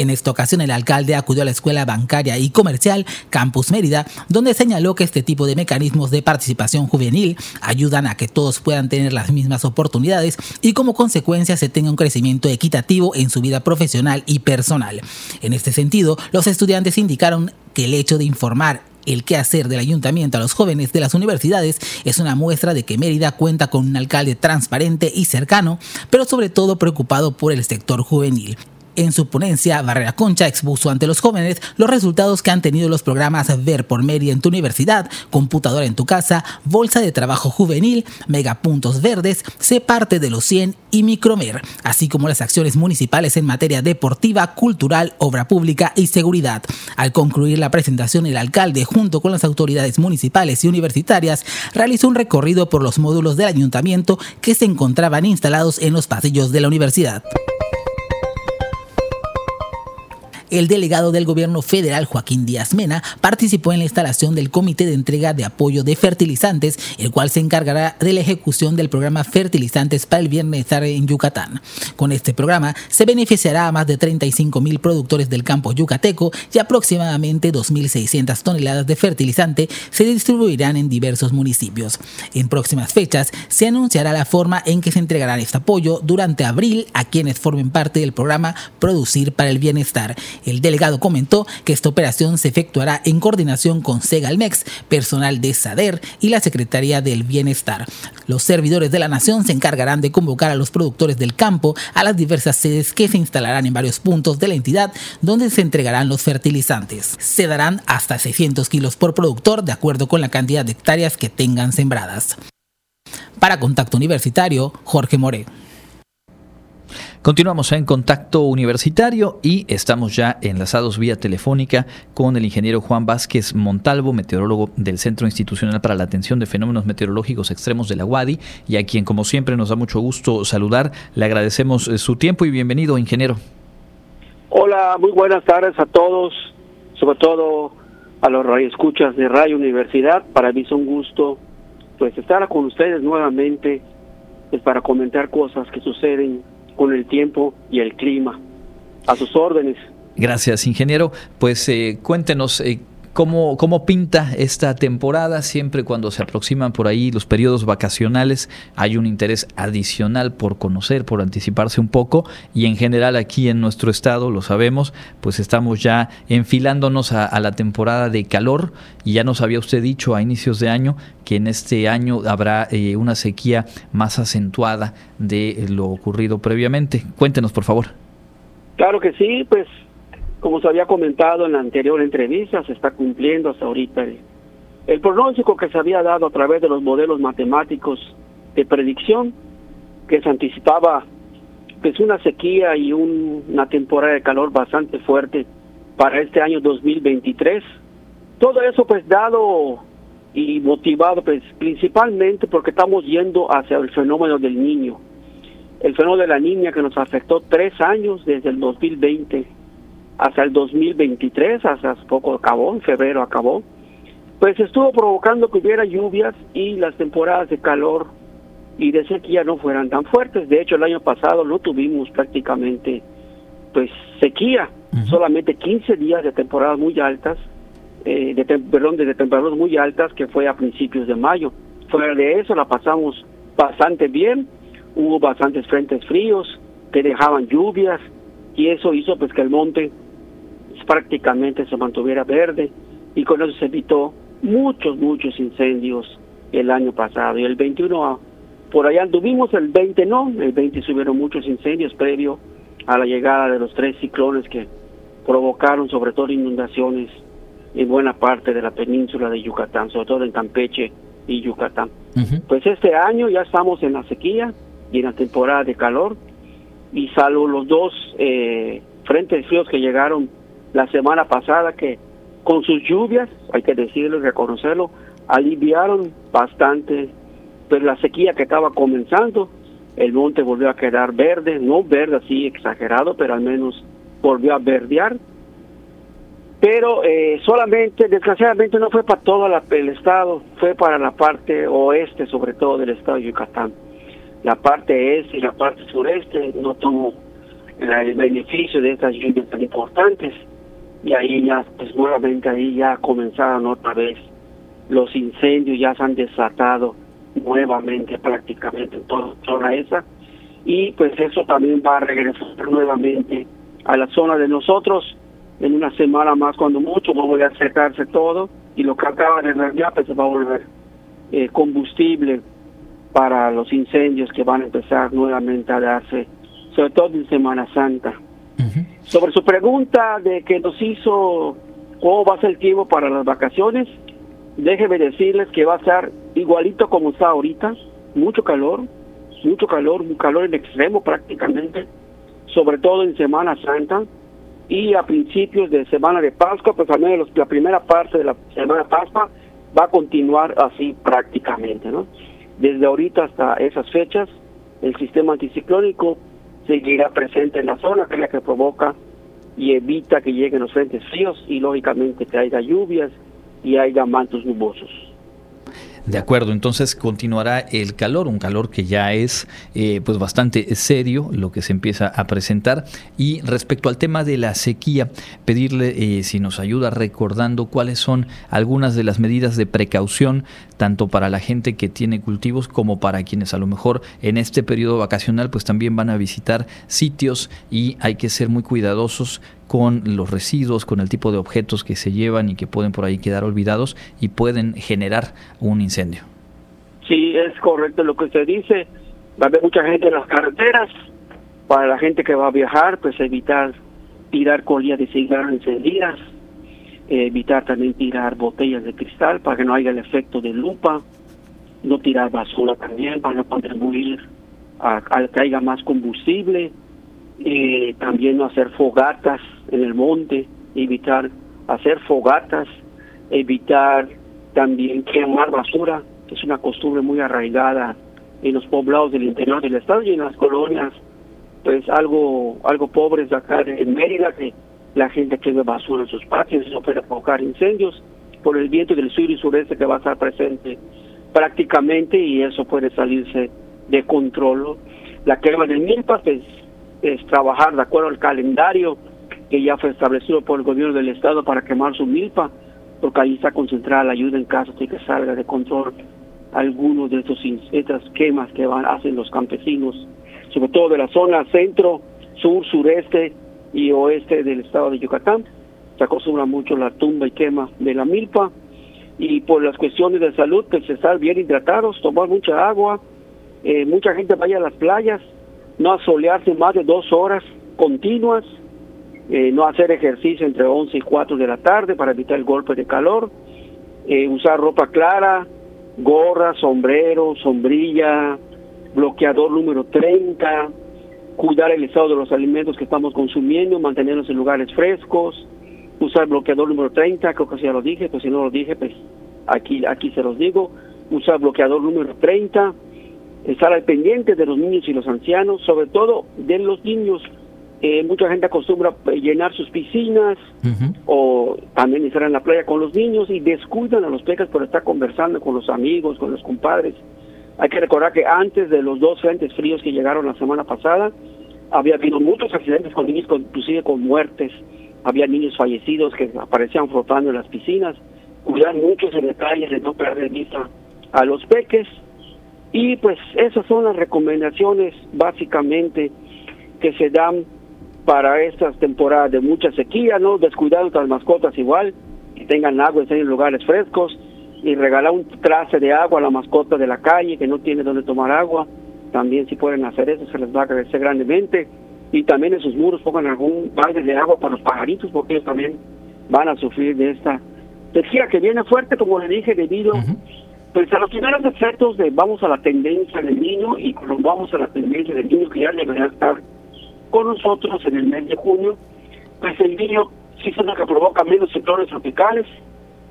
En esta ocasión, el alcalde acudió a la Escuela Bancaria y Comercial Campus Mérida, donde señaló que este tipo de mecanismos de participación juvenil ayudan a que todos puedan tener las mismas oportunidades y como consecuencia se tenga un crecimiento equitativo en su vida profesional y personal. En este sentido, los estudiantes indicaron que el hecho de informar el quehacer del ayuntamiento a los jóvenes de las universidades es una muestra de que Mérida cuenta con un alcalde transparente y cercano, pero sobre todo preocupado por el sector juvenil. En su ponencia, Barrera Concha expuso ante los jóvenes los resultados que han tenido los programas Ver por Mérida en tu universidad, Computadora en tu casa, Bolsa de Trabajo Juvenil, Megapuntos Verdes, Sé parte de los 100 y Micromer, así como las acciones municipales en materia deportiva, cultural, obra pública y seguridad. Al concluir la presentación, el alcalde, junto con las autoridades municipales y universitarias, realizó un recorrido por los módulos del ayuntamiento que se encontraban instalados en los pasillos de la universidad. El delegado del gobierno federal, Joaquín Díaz Mena, participó en la instalación del Comité de Entrega de Apoyo de Fertilizantes, el cual se encargará de la ejecución del programa Fertilizantes para el Bienestar en Yucatán. Con este programa se beneficiará a más de 35 mil productores del campo yucateco y aproximadamente 2.600 toneladas de fertilizante se distribuirán en diversos municipios. En próximas fechas se anunciará la forma en que se entregará este apoyo durante abril a quienes formen parte del programa Producir para el Bienestar el delegado comentó que esta operación se efectuará en coordinación con Segalmex, personal de SADER y la Secretaría del Bienestar. Los servidores de la nación se encargarán de convocar a los productores del campo a las diversas sedes que se instalarán en varios puntos de la entidad donde se entregarán los fertilizantes. Se darán hasta 600 kilos por productor de acuerdo con la cantidad de hectáreas que tengan sembradas. Para Contacto Universitario, Jorge More. Continuamos en contacto universitario y estamos ya enlazados vía telefónica con el ingeniero Juan Vázquez Montalvo, meteorólogo del Centro Institucional para la Atención de Fenómenos Meteorológicos Extremos de la UADI, y a quien como siempre nos da mucho gusto saludar. Le agradecemos eh, su tiempo y bienvenido, ingeniero. Hola, muy buenas tardes a todos, sobre todo a los radioescuchas de Radio Universidad. Para mí es un gusto pues estar con ustedes nuevamente pues, para comentar cosas que suceden con el tiempo y el clima. A sus órdenes. Gracias, ingeniero. Pues eh, cuéntenos eh, ¿Cómo, ¿Cómo, pinta esta temporada? Siempre cuando se aproximan por ahí los periodos vacacionales hay un interés adicional por conocer, por anticiparse un poco y en general aquí en nuestro estado, lo sabemos, pues estamos ya enfilándonos a, la temporada de calor y ya nos había usted dicho a inicios de año que en este año habrá eh, una sequía más acentuada de lo ocurrido previamente. Cuéntenos, por favor. Claro que sí, pues como se había comentado en la anterior entrevista, se está cumpliendo hasta ahorita el, pronóstico que se había dado a través de los modelos matemáticos de predicción, que se anticipaba pues una sequía y una temporada de calor bastante fuerte para este año 2023. Todo eso pues dado y motivado pues principalmente porque estamos yendo hacia el fenómeno del niño. El fenómeno de la niña que nos afectó tres años desde el 2020 hasta el 2023, hasta poco acabó, en febrero acabó, pues estuvo provocando que hubiera lluvias y las temporadas de calor y de sequía no fueran tan fuertes. De hecho, el año pasado no tuvimos prácticamente pues sequía, solamente 15 días de temporadas muy altas, eh, de perdón, de temperaturas muy altas que fue a principios de mayo. Fuera de eso la pasamos bastante bien, hubo bastantes frentes fríos que dejaban lluvias y eso hizo pues que el monte prácticamente se mantuviera verde y con eso se evitó muchos, muchos incendios el año pasado. Y el 21, por allá anduvimos, el 20 no, el 20 subieron muchos incendios previo a la llegada de los tres ciclones que provocaron sobre todo inundaciones en buena parte de la península de Yucatán, sobre todo en Campeche y Yucatán. Pues este año ya estamos en la sequía y en la temporada de calor y salvo los dos eh, frentes fríos que llegaron la semana pasada que con sus lluvias, hay que decirlo y reconocerlo, aliviaron bastante pues la sequía que estaba comenzando. El monte volvió a quedar verde, no verde así exagerado, pero al menos volvió a verdear. Pero eh, solamente, desgraciadamente no fue para todo el estado, fue para la parte oeste, sobre todo del estado de Yucatán. La parte este y la parte sureste no tuvo el beneficio de estas lluvias tan importantes y ahí ya, pues nuevamente ahí ya comenzaron otra vez los incendios, ya se han desatado nuevamente prácticamente en toda zona esa y pues eso también va a regresar nuevamente a la zona de nosotros en una semana más cuando mucho va a secarse todo y lo que acaba de ya pues va a volver eh, combustible para los incendios que van a empezar nuevamente a darse, sobre todo en Semana Santa. Sobre su pregunta de que nos hizo cómo va a ser el tiempo para las vacaciones, déjeme decirles que va a estar igualito como está ahorita, mucho calor, mucho calor, un calor en extremo prácticamente, sobre todo en Semana Santa y a principios de Semana de Pascua, pues al menos la primera parte de la Semana Pascua va a continuar así prácticamente, ¿no? Desde ahorita hasta esas fechas, el sistema anticiclónico seguirá presente en la zona, que es la que provoca y evita que lleguen los frentes fríos y lógicamente que haya lluvias y haya mantos nubosos. De acuerdo, entonces continuará el calor, un calor que ya es eh, pues bastante serio lo que se empieza a presentar. Y respecto al tema de la sequía, pedirle eh, si nos ayuda recordando cuáles son algunas de las medidas de precaución, tanto para la gente que tiene cultivos como para quienes a lo mejor en este periodo vacacional pues también van a visitar sitios y hay que ser muy cuidadosos con los residuos, con el tipo de objetos que se llevan y que pueden por ahí quedar olvidados y pueden generar un incendio. Sí, es correcto lo que usted dice. Va a haber mucha gente en las carreteras. Para la gente que va a viajar, pues evitar tirar colillas de cigarro encendidas, evitar también tirar botellas de cristal para que no haya el efecto de lupa, no tirar basura también para no contribuir a, a que haya más combustible eh, también hacer fogatas en el monte, evitar hacer fogatas, evitar también quemar basura, que es una costumbre muy arraigada en los poblados del interior del estado y en las colonias, pues algo algo pobres acá en Mérida, que la gente quema basura en sus patios, eso puede provocar incendios por el viento del sur y sureste que va a estar presente prácticamente y eso puede salirse de control. La quema de milpas, pues es trabajar de acuerdo al calendario que ya fue establecido por el gobierno del estado para quemar su milpa, porque ahí está concentrada la ayuda en caso de que salga de control algunos de estos estas quemas que van hacen los campesinos, sobre todo de la zona centro, sur, sureste y oeste del estado de Yucatán. Se acostumbra mucho la tumba y quema de la milpa y por las cuestiones de salud, pues estar bien hidratados, tomar mucha agua, eh, mucha gente vaya a las playas, no asolearse más de dos horas continuas, eh, no hacer ejercicio entre 11 y 4 de la tarde para evitar el golpe de calor, eh, usar ropa clara, gorra, sombrero, sombrilla, bloqueador número 30, cuidar el estado de los alimentos que estamos consumiendo, mantenerlos en lugares frescos, usar bloqueador número 30, creo que ya lo dije, pues si no lo dije, pues aquí, aquí se los digo, usar bloqueador número 30, estar al pendiente de los niños y los ancianos, sobre todo de los niños. Eh, mucha gente acostumbra llenar sus piscinas o también estar en la playa con los niños y descuidan a los peques por estar conversando con los amigos, con los compadres. Hay que recordar que antes de los dos frentes fríos que llegaron la semana pasada, había habido muchos accidentes con niños, inclusive con muertes. Había niños fallecidos que aparecían flotando en las piscinas. Cuidar muchos detalles de no perder vista a los peques y pues esas son las recomendaciones básicamente que se dan para estas temporadas de mucha sequía, ¿no? Descuidar las mascotas igual, que tengan agua, estén en lugares frescos y regalar un trace de agua a la mascota de la calle que no tiene donde tomar agua. También si pueden hacer eso se les va a agradecer grandemente. Y también en sus muros pongan algún balde de agua para los pajaritos porque ellos también van a sufrir de esta sequía que viene fuerte, como le dije, debido pues a los primeros efectos de vamos a la tendencia del niño y vamos a la tendencia del niño que ya debería estar con nosotros en el mes de junio, pues el niño sí es lo que provoca menos ciclones tropicales,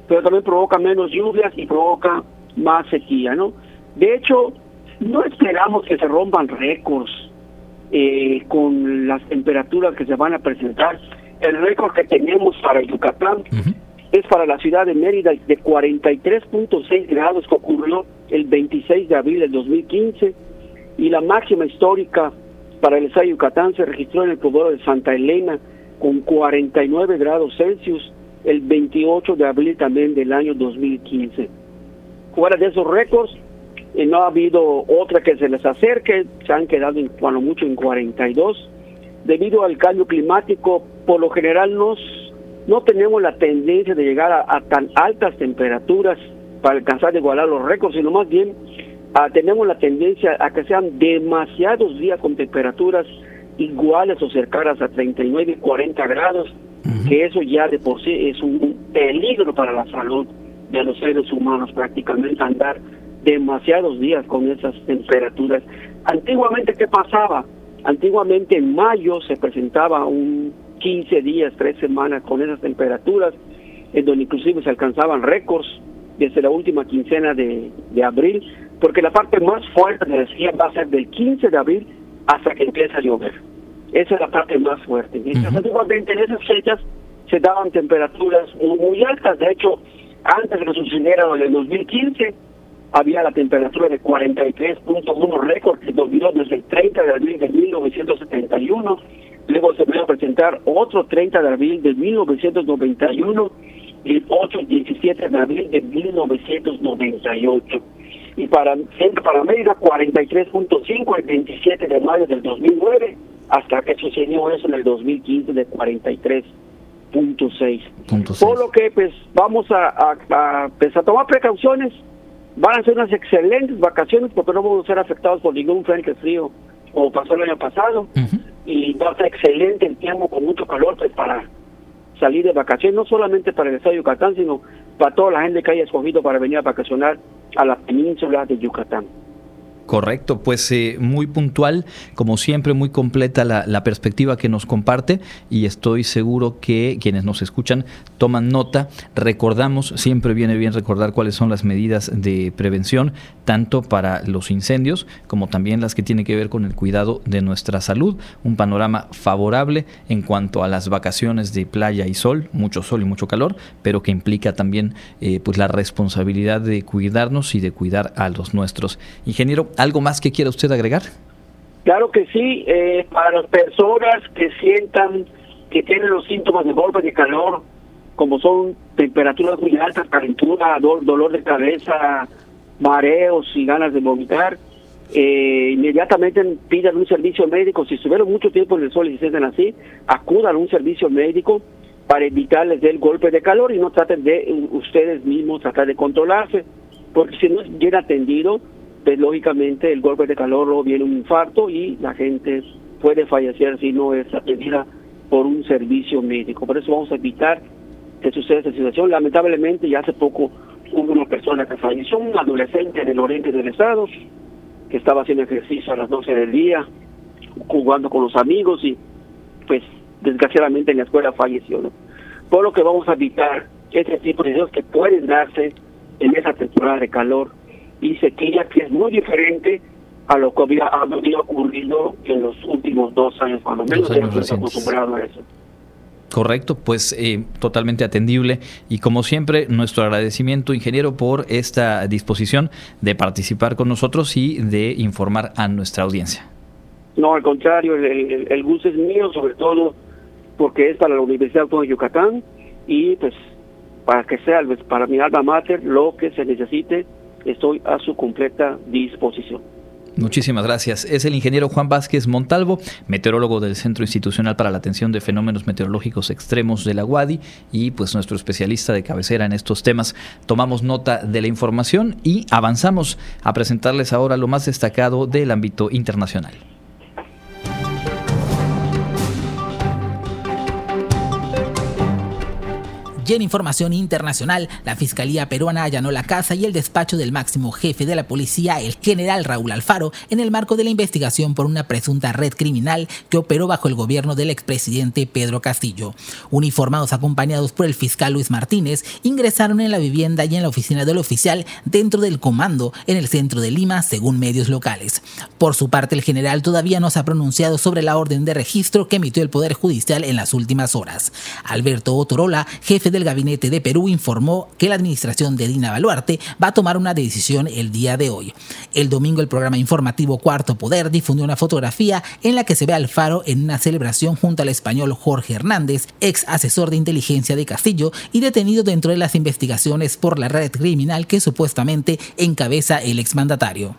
pero también provoca menos lluvias y provoca más sequía, ¿no? De hecho, no esperamos que se rompan récords eh, con las temperaturas que se van a presentar. El récord que tenemos para Yucatán es para la ciudad de Mérida de 43.6 grados que ocurrió el 26 de abril del 2015 y la máxima histórica para el estado de Yucatán se registró en el poblado de Santa Elena con 49 grados Celsius el 28 de abril también del año 2015. Fuera de esos récords, eh, no ha habido otra que se les acerque, se han quedado cuando mucho en 42. Debido al cambio climático, por lo general nos no tenemos la tendencia de llegar a, tan altas temperaturas para alcanzar de igualar los récords, sino más bien ah, tenemos la tendencia a que sean demasiados días con temperaturas iguales o cercanas a 39 y 40 grados, que eso ya de por sí es un peligro para la salud de los seres humanos, prácticamente andar demasiados días con esas temperaturas. Antiguamente, ¿qué pasaba? Antiguamente en mayo se presentaba un 15 días, 3 semanas con esas temperaturas, en donde inclusive se alcanzaban récords desde la última quincena de, abril, porque la parte más fuerte, me decía, va a ser del 15 de abril hasta que empiece a llover. Esa es la parte más fuerte. Y antiguamente en esas fechas se daban temperaturas muy, altas. De hecho, antes de que sucediera en el 2015, había la temperatura de 43.1 récord que dominó desde el 30 de abril de 1971. Luego se va a presentar otro 30 de abril de 1991 y otro 17 de abril de 1998. Y para Centro para América 43.5 el 27 de mayo del 2009 hasta que sucedió eso en el 2015 de 43.6. Por lo que pues vamos a, a, a, pues, a tomar precauciones Van a ser unas excelentes vacaciones porque no vamos a ser afectados por ningún frente frío como pasó el año pasado. Y va a ser excelente el tiempo con mucho calor pues, para salir de vacaciones, no solamente para el estado de Yucatán, sino para toda la gente que haya escogido para venir a vacacionar a la península de Yucatán. Correcto, pues eh, muy puntual, como siempre, muy completa la, perspectiva que nos comparte y estoy seguro que quienes nos escuchan toman nota. Recordamos, siempre viene bien recordar cuáles son las medidas de prevención, tanto para los incendios como también las que tienen que ver con el cuidado de nuestra salud. Un panorama favorable en cuanto a las vacaciones de playa y sol, mucho sol y mucho calor, pero que implica también eh, pues la responsabilidad de cuidarnos y de cuidar a los nuestros. Ingeniero, ¿Algo más que quiera usted agregar? Claro que sí, eh, para las personas que sientan que tienen los síntomas de golpe de calor, como son temperaturas muy altas, calentura, dolor de cabeza, mareos y ganas de vomitar, eh, inmediatamente pidan un servicio médico. Si estuvieron mucho tiempo en el sol y se sienten así, acudan a un servicio médico para evitarles el golpe de calor y no traten de ustedes mismos tratar de controlarse, porque si no es bien atendido, pues lógicamente el golpe de calor viene un infarto y la gente puede fallecer si no es atendida por un servicio médico. Por eso vamos a evitar que suceda esta situación. Lamentablemente ya hace poco hubo una persona que falleció, un adolescente del oriente del estado, que estaba haciendo ejercicio a las 12 del día, jugando con los amigos y pues desgraciadamente en la escuela falleció. ¿no? Por lo que vamos a evitar ese tipo de cosas que pueden darse en esa temporada de calor y sequía que es muy diferente a lo que había, había ocurrido en los últimos dos años, cuando menos estamos acostumbrados a eso. Correcto, pues eh, totalmente atendible y como siempre nuestro agradecimiento ingeniero por esta disposición de participar con nosotros y de informar a nuestra audiencia. No, al contrario, el, el, gusto es mío, sobre todo porque es para la Universidad Autónoma de Yucatán y pues para que sea pues, para mi alma mater lo que se necesite estoy a su completa disposición. Muchísimas gracias. Es el ingeniero Juan Vázquez Montalvo, meteorólogo del Centro Institucional para la Atención de Fenómenos Meteorológicos Extremos de la UADI y pues nuestro especialista de cabecera en estos temas. Tomamos nota de la información y avanzamos a presentarles ahora lo más destacado del ámbito internacional. Y en información internacional, la Fiscalía peruana allanó la casa y el despacho del máximo jefe de la policía, el general Raúl Alfaro, en el marco de la investigación por una presunta red criminal que operó bajo el gobierno del expresidente Pedro Castillo. Uniformados acompañados por el fiscal Luis Martínez, ingresaron en la vivienda y en la oficina del oficial dentro del comando en el centro de Lima, según medios locales. Por su parte, el general todavía no se ha pronunciado sobre la orden de registro que emitió el Poder Judicial en las últimas horas. Alberto Otorola, jefe de el gabinete de Perú informó que la administración de Dina Baluarte va a tomar una decisión el día de hoy. El domingo el programa informativo Cuarto Poder difundió una fotografía en la que se ve al Faro en una celebración junto al español Jorge Hernández, ex asesor de inteligencia de Castillo y detenido dentro de las investigaciones por la red criminal que supuestamente encabeza el exmandatario.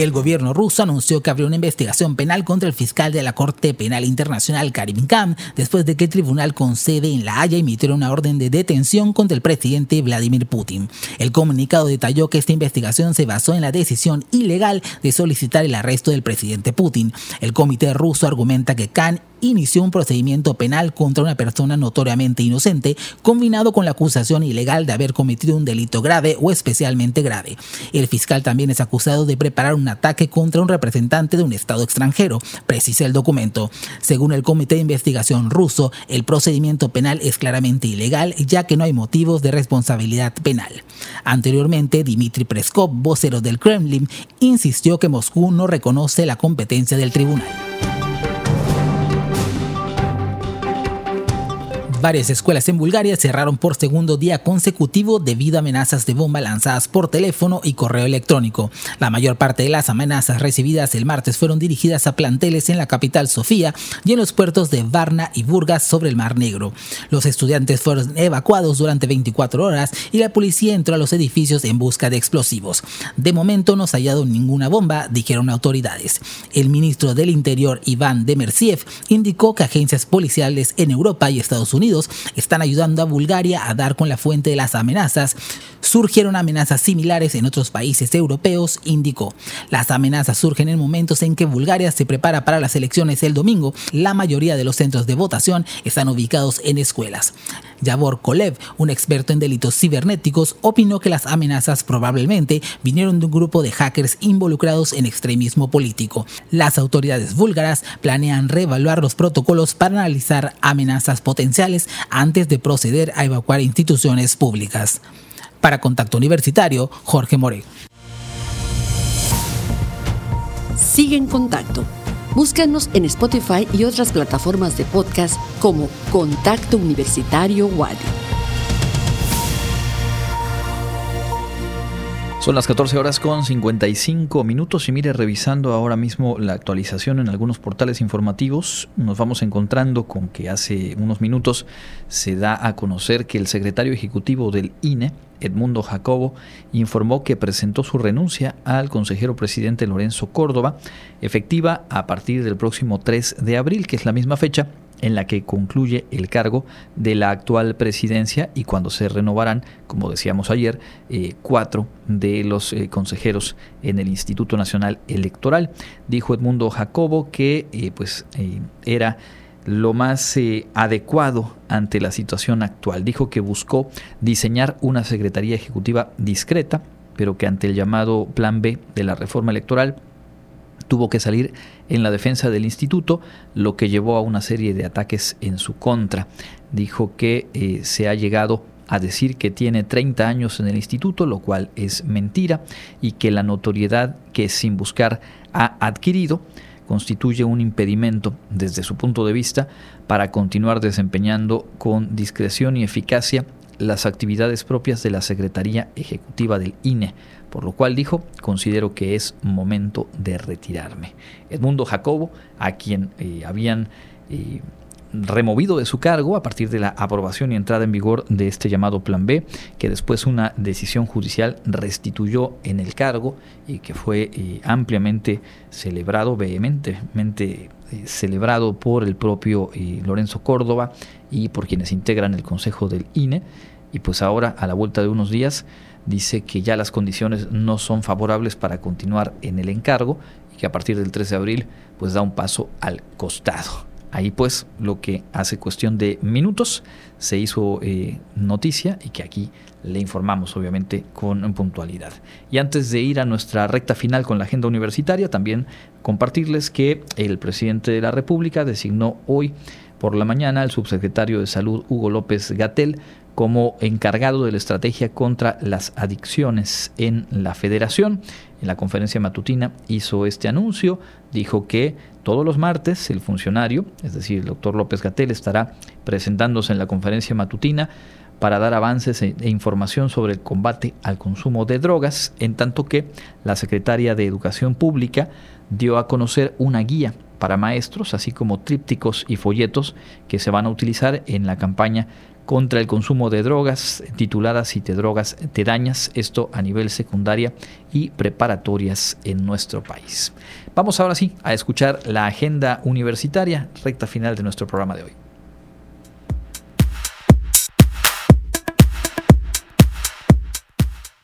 El gobierno ruso anunció que abrió una investigación penal contra el fiscal de la Corte Penal Internacional Karim Khan después de que el tribunal con sede en La Haya emitiera una orden de detención contra el presidente Vladimir Putin. El comunicado detalló que esta investigación se basó en la decisión ilegal de solicitar el arresto del presidente Putin. El comité ruso argumenta que Khan inició un procedimiento penal contra una persona notoriamente inocente, combinado con la acusación ilegal de haber cometido un delito grave o especialmente grave. El fiscal también es acusado de preparar un ataque contra un representante de un Estado extranjero, precisa el documento. Según el Comité de Investigación ruso, el procedimiento penal es claramente ilegal ya que no hay motivos de responsabilidad penal. Anteriormente, Dmitry Preskov, vocero del Kremlin, insistió que Moscú no reconoce la competencia del tribunal. Varias escuelas en Bulgaria cerraron por segundo día consecutivo debido a amenazas de bomba lanzadas por teléfono y correo electrónico. La mayor parte de las amenazas recibidas el martes fueron dirigidas a planteles en la capital Sofía y en los puertos de Varna y Burgas sobre el Mar Negro. Los estudiantes fueron evacuados durante 24 horas y la policía entró a los edificios en busca de explosivos. De momento no se ha hallado ninguna bomba, dijeron autoridades. El ministro del Interior, Iván Demersiev, indicó que agencias policiales en Europa y Estados Unidos están ayudando a Bulgaria a dar con la fuente de las amenazas. Surgieron amenazas similares en otros países europeos, indicó. Las amenazas surgen en momentos en que Bulgaria se prepara para las elecciones el domingo. La mayoría de los centros de votación están ubicados en escuelas. Yavor Kolev, un experto en delitos cibernéticos, opinó que las amenazas probablemente vinieron de un grupo de hackers involucrados en extremismo político. Las autoridades búlgaras planean reevaluar los protocolos para analizar amenazas potenciales antes de proceder a evacuar instituciones públicas. Para Contacto Universitario, Jorge More. Sigue en contacto. Búscanos en Spotify y otras plataformas de podcast como Contacto Universitario Wadi. Son las 14 horas con 55 minutos y mire, revisando ahora mismo la actualización en algunos portales informativos, nos vamos encontrando con que hace unos minutos se da a conocer que el secretario ejecutivo del INE, Edmundo Jacobo, informó que presentó su renuncia al consejero presidente Lorenzo Córdoba, efectiva a partir del próximo 3 de abril, que es la misma fecha en la que concluye el cargo de la actual presidencia y cuando se renovarán, como decíamos ayer, eh, cuatro de los eh, consejeros en el Instituto Nacional Electoral. Dijo Edmundo Jacobo que eh, pues, era lo más adecuado ante la situación actual. Dijo que buscó diseñar una Secretaría Ejecutiva discreta, pero que ante el llamado Plan B de la reforma electoral, tuvo que salir en la defensa del instituto, lo que llevó a una serie de ataques en su contra. Dijo que eh, se ha llegado a decir que tiene 30 años en el instituto, lo cual es mentira, y que la notoriedad que sin buscar ha adquirido constituye un impedimento desde su punto de vista para continuar desempeñando con discreción y eficacia las actividades propias de la Secretaría Ejecutiva del INE, por lo cual dijo, considero que es momento de retirarme. Edmundo Jacobo, a quien eh, habían eh, removido de su cargo a partir de la aprobación y entrada en vigor de este llamado Plan B, que después una decisión judicial restituyó en el cargo y que fue eh, ampliamente celebrado, vehementemente celebrado por el propio Lorenzo Córdoba y por quienes integran el Consejo del INE. Y pues ahora, a la vuelta de unos días, dice que ya las condiciones no son favorables para continuar en el encargo y que a partir del 3 de abril pues da un paso al costado. Ahí pues lo que hace cuestión de minutos se hizo eh, noticia y que aquí le informamos obviamente con puntualidad. Y antes de ir a nuestra recta final con la agenda universitaria, también compartirles que el presidente de la República designó hoy por la mañana al subsecretario de Salud Hugo López Gatel como encargado de la estrategia contra las adicciones en la federación. En la conferencia matutina hizo este anuncio, dijo que todos los martes el funcionario, es decir, el doctor López Gatel, estará presentándose en la conferencia matutina para dar avances e, e información sobre el combate al consumo de drogas, en tanto que la secretaria de Educación Pública dio a conocer una guía para maestros, así como trípticos y folletos que se van a utilizar en la campaña contra el consumo de drogas, tituladas Si te drogas te dañas, esto a nivel secundaria y preparatorias en nuestro país. Vamos ahora sí a escuchar la agenda universitaria, recta final de nuestro programa de hoy.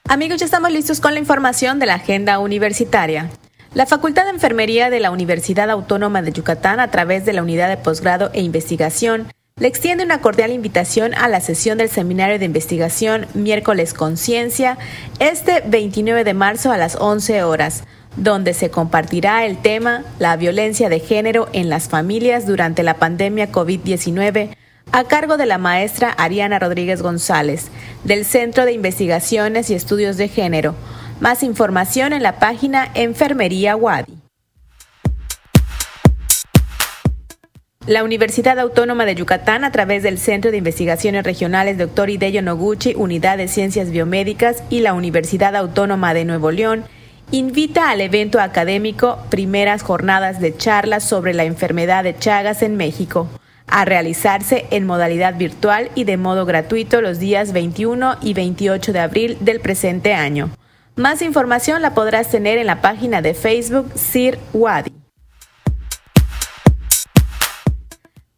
Amigos, ya estamos listos con la información de la agenda universitaria. La Facultad de Enfermería de la Universidad Autónoma de Yucatán, a través de la Unidad de Posgrado e Investigación, le extiende una cordial invitación a la sesión del Seminario de Investigación Miércoles Conciencia este 29 de marzo a las 11 horas, donde se compartirá el tema La violencia de género en las familias durante la pandemia COVID-19 a cargo de la maestra Ariana Rodríguez González, del Centro de Investigaciones y Estudios de Género. Más información en la página Enfermería Wadi. La Universidad Autónoma de Yucatán, a través del Centro de Investigaciones Regionales Dr. Hideyo Noguchi, Unidad de Ciencias Biomédicas y la Universidad Autónoma de Nuevo León, invita al evento académico Primeras Jornadas de Charlas sobre la enfermedad de Chagas en México a realizarse en modalidad virtual y de modo gratuito los días 21 y 28 de abril del presente año. Más información la podrás tener en la página de Facebook Sir Wadi.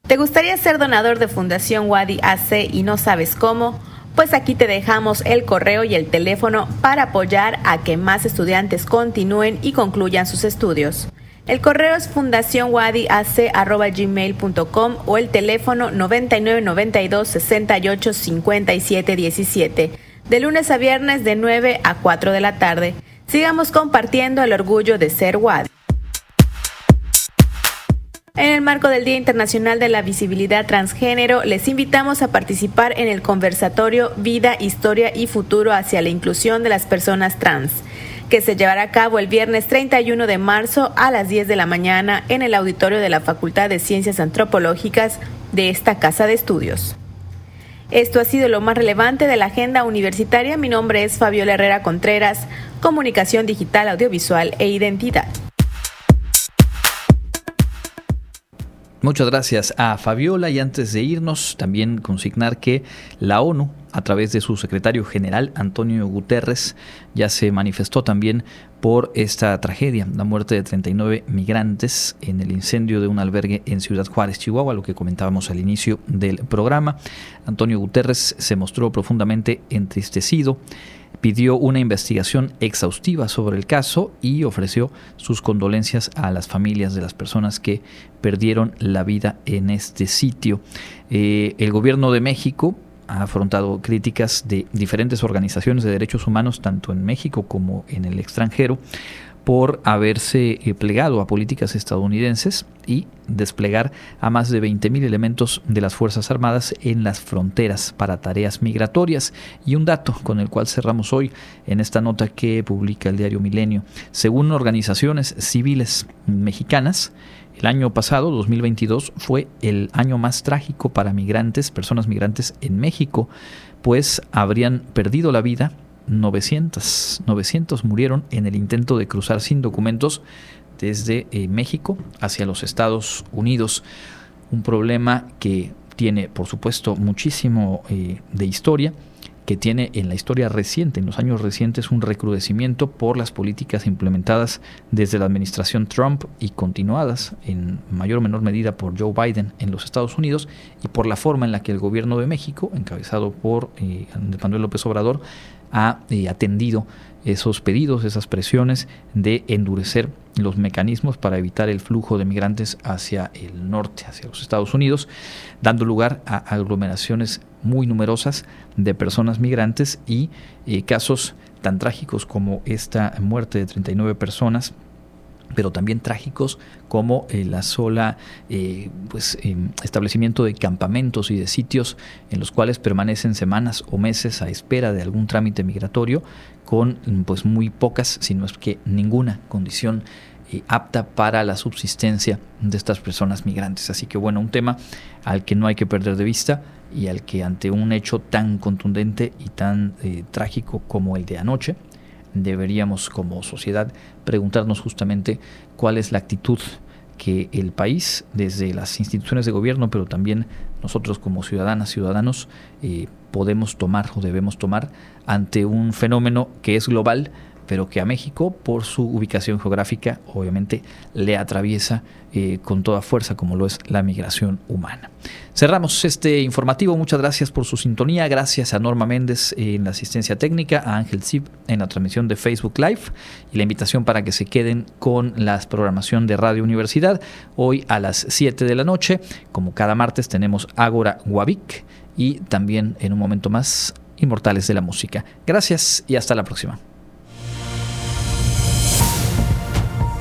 ¿Te gustaría ser donador de Fundación Wadi AC y no sabes cómo? Pues aquí te dejamos el correo y el teléfono para apoyar a que más estudiantes continúen y concluyan sus estudios. El correo es fundacionwadiac.gmail.com o el teléfono 9992 68 57 17, de lunes a viernes de 9 a 4 de la tarde. Sigamos compartiendo el orgullo de ser Wadi. En el marco del Día Internacional de la Visibilidad Transgénero, les invitamos a participar en el conversatorio Vida, Historia y Futuro hacia la inclusión de las personas trans que se llevará a cabo el viernes 31 de marzo a las 10 de la mañana en el auditorio de la Facultad de Ciencias Antropológicas de esta casa de estudios. Esto ha sido lo más relevante de la agenda universitaria. Mi nombre es Fabiola Herrera Contreras, Comunicación Digital, Audiovisual e Identidad. Muchas gracias a Fabiola y antes de irnos también consignar que la ONU a través de su secretario general Antonio Guterres ya se manifestó también por esta tragedia, la muerte de 39 migrantes en el incendio de un albergue en Ciudad Juárez, Chihuahua, lo que comentábamos al inicio del programa. Antonio Guterres se mostró profundamente entristecido pidió una investigación exhaustiva sobre el caso y ofreció sus condolencias a las familias de las personas que perdieron la vida en este sitio. Eh, el gobierno de México ha afrontado críticas de diferentes organizaciones de derechos humanos, tanto en México como en el extranjero, por haberse eh, plegado a políticas estadounidenses y desplegar a más de 20.000 elementos de las Fuerzas Armadas en las fronteras para tareas migratorias. Y un dato con el cual cerramos hoy en esta nota que publica el diario Milenio. Según organizaciones civiles mexicanas, el año pasado, 2022, fue el año más trágico para migrantes, personas migrantes en México, pues habrían perdido la vida 900, 900 murieron en el intento de cruzar sin documentos desde eh, México hacia los Estados Unidos. Un problema que tiene, por supuesto, muchísimo eh, de historia, que tiene en la historia reciente, en los años recientes, un recrudecimiento por las políticas implementadas desde la administración Trump y continuadas en mayor o menor medida por Joe Biden en los Estados Unidos y por la forma en la que el gobierno de México, encabezado por eh, Manuel López Obrador, ha eh, atendido esos pedidos, esas presiones de endurecer los mecanismos para evitar el flujo de migrantes hacia el norte, hacia los Estados Unidos, dando lugar a aglomeraciones muy numerosas de personas migrantes y eh, casos tan trágicos como esta muerte de 39 personas pero también trágicos como eh, la sola eh, pues, em, establecimiento de campamentos y de sitios en los cuales permanecen semanas o meses a espera de algún trámite migratorio con pues muy pocas, si no es que ninguna condición eh, apta para la subsistencia de estas personas migrantes. Así que bueno, un tema al que no hay que perder de vista y al que ante un hecho tan contundente y tan trágico como el de anoche, deberíamos como sociedad preguntarnos justamente cuál es la actitud que el país, desde las instituciones de gobierno, pero también nosotros como ciudadanas, ciudadanos, eh, podemos tomar o debemos tomar ante un fenómeno que es global, pero que a México, por su ubicación geográfica, obviamente le atraviesa eh, con toda fuerza, como lo es la migración humana. Cerramos este informativo. Muchas gracias por su sintonía. Gracias a Norma Méndez en la asistencia técnica, a Ángel Zip en la transmisión de Facebook Live y la invitación para que se queden con la programación de Radio Universidad. Hoy a las 7 de la noche, como cada martes, tenemos Ágora Guavic y también en un momento más Inmortales de la Música. Gracias y hasta la próxima.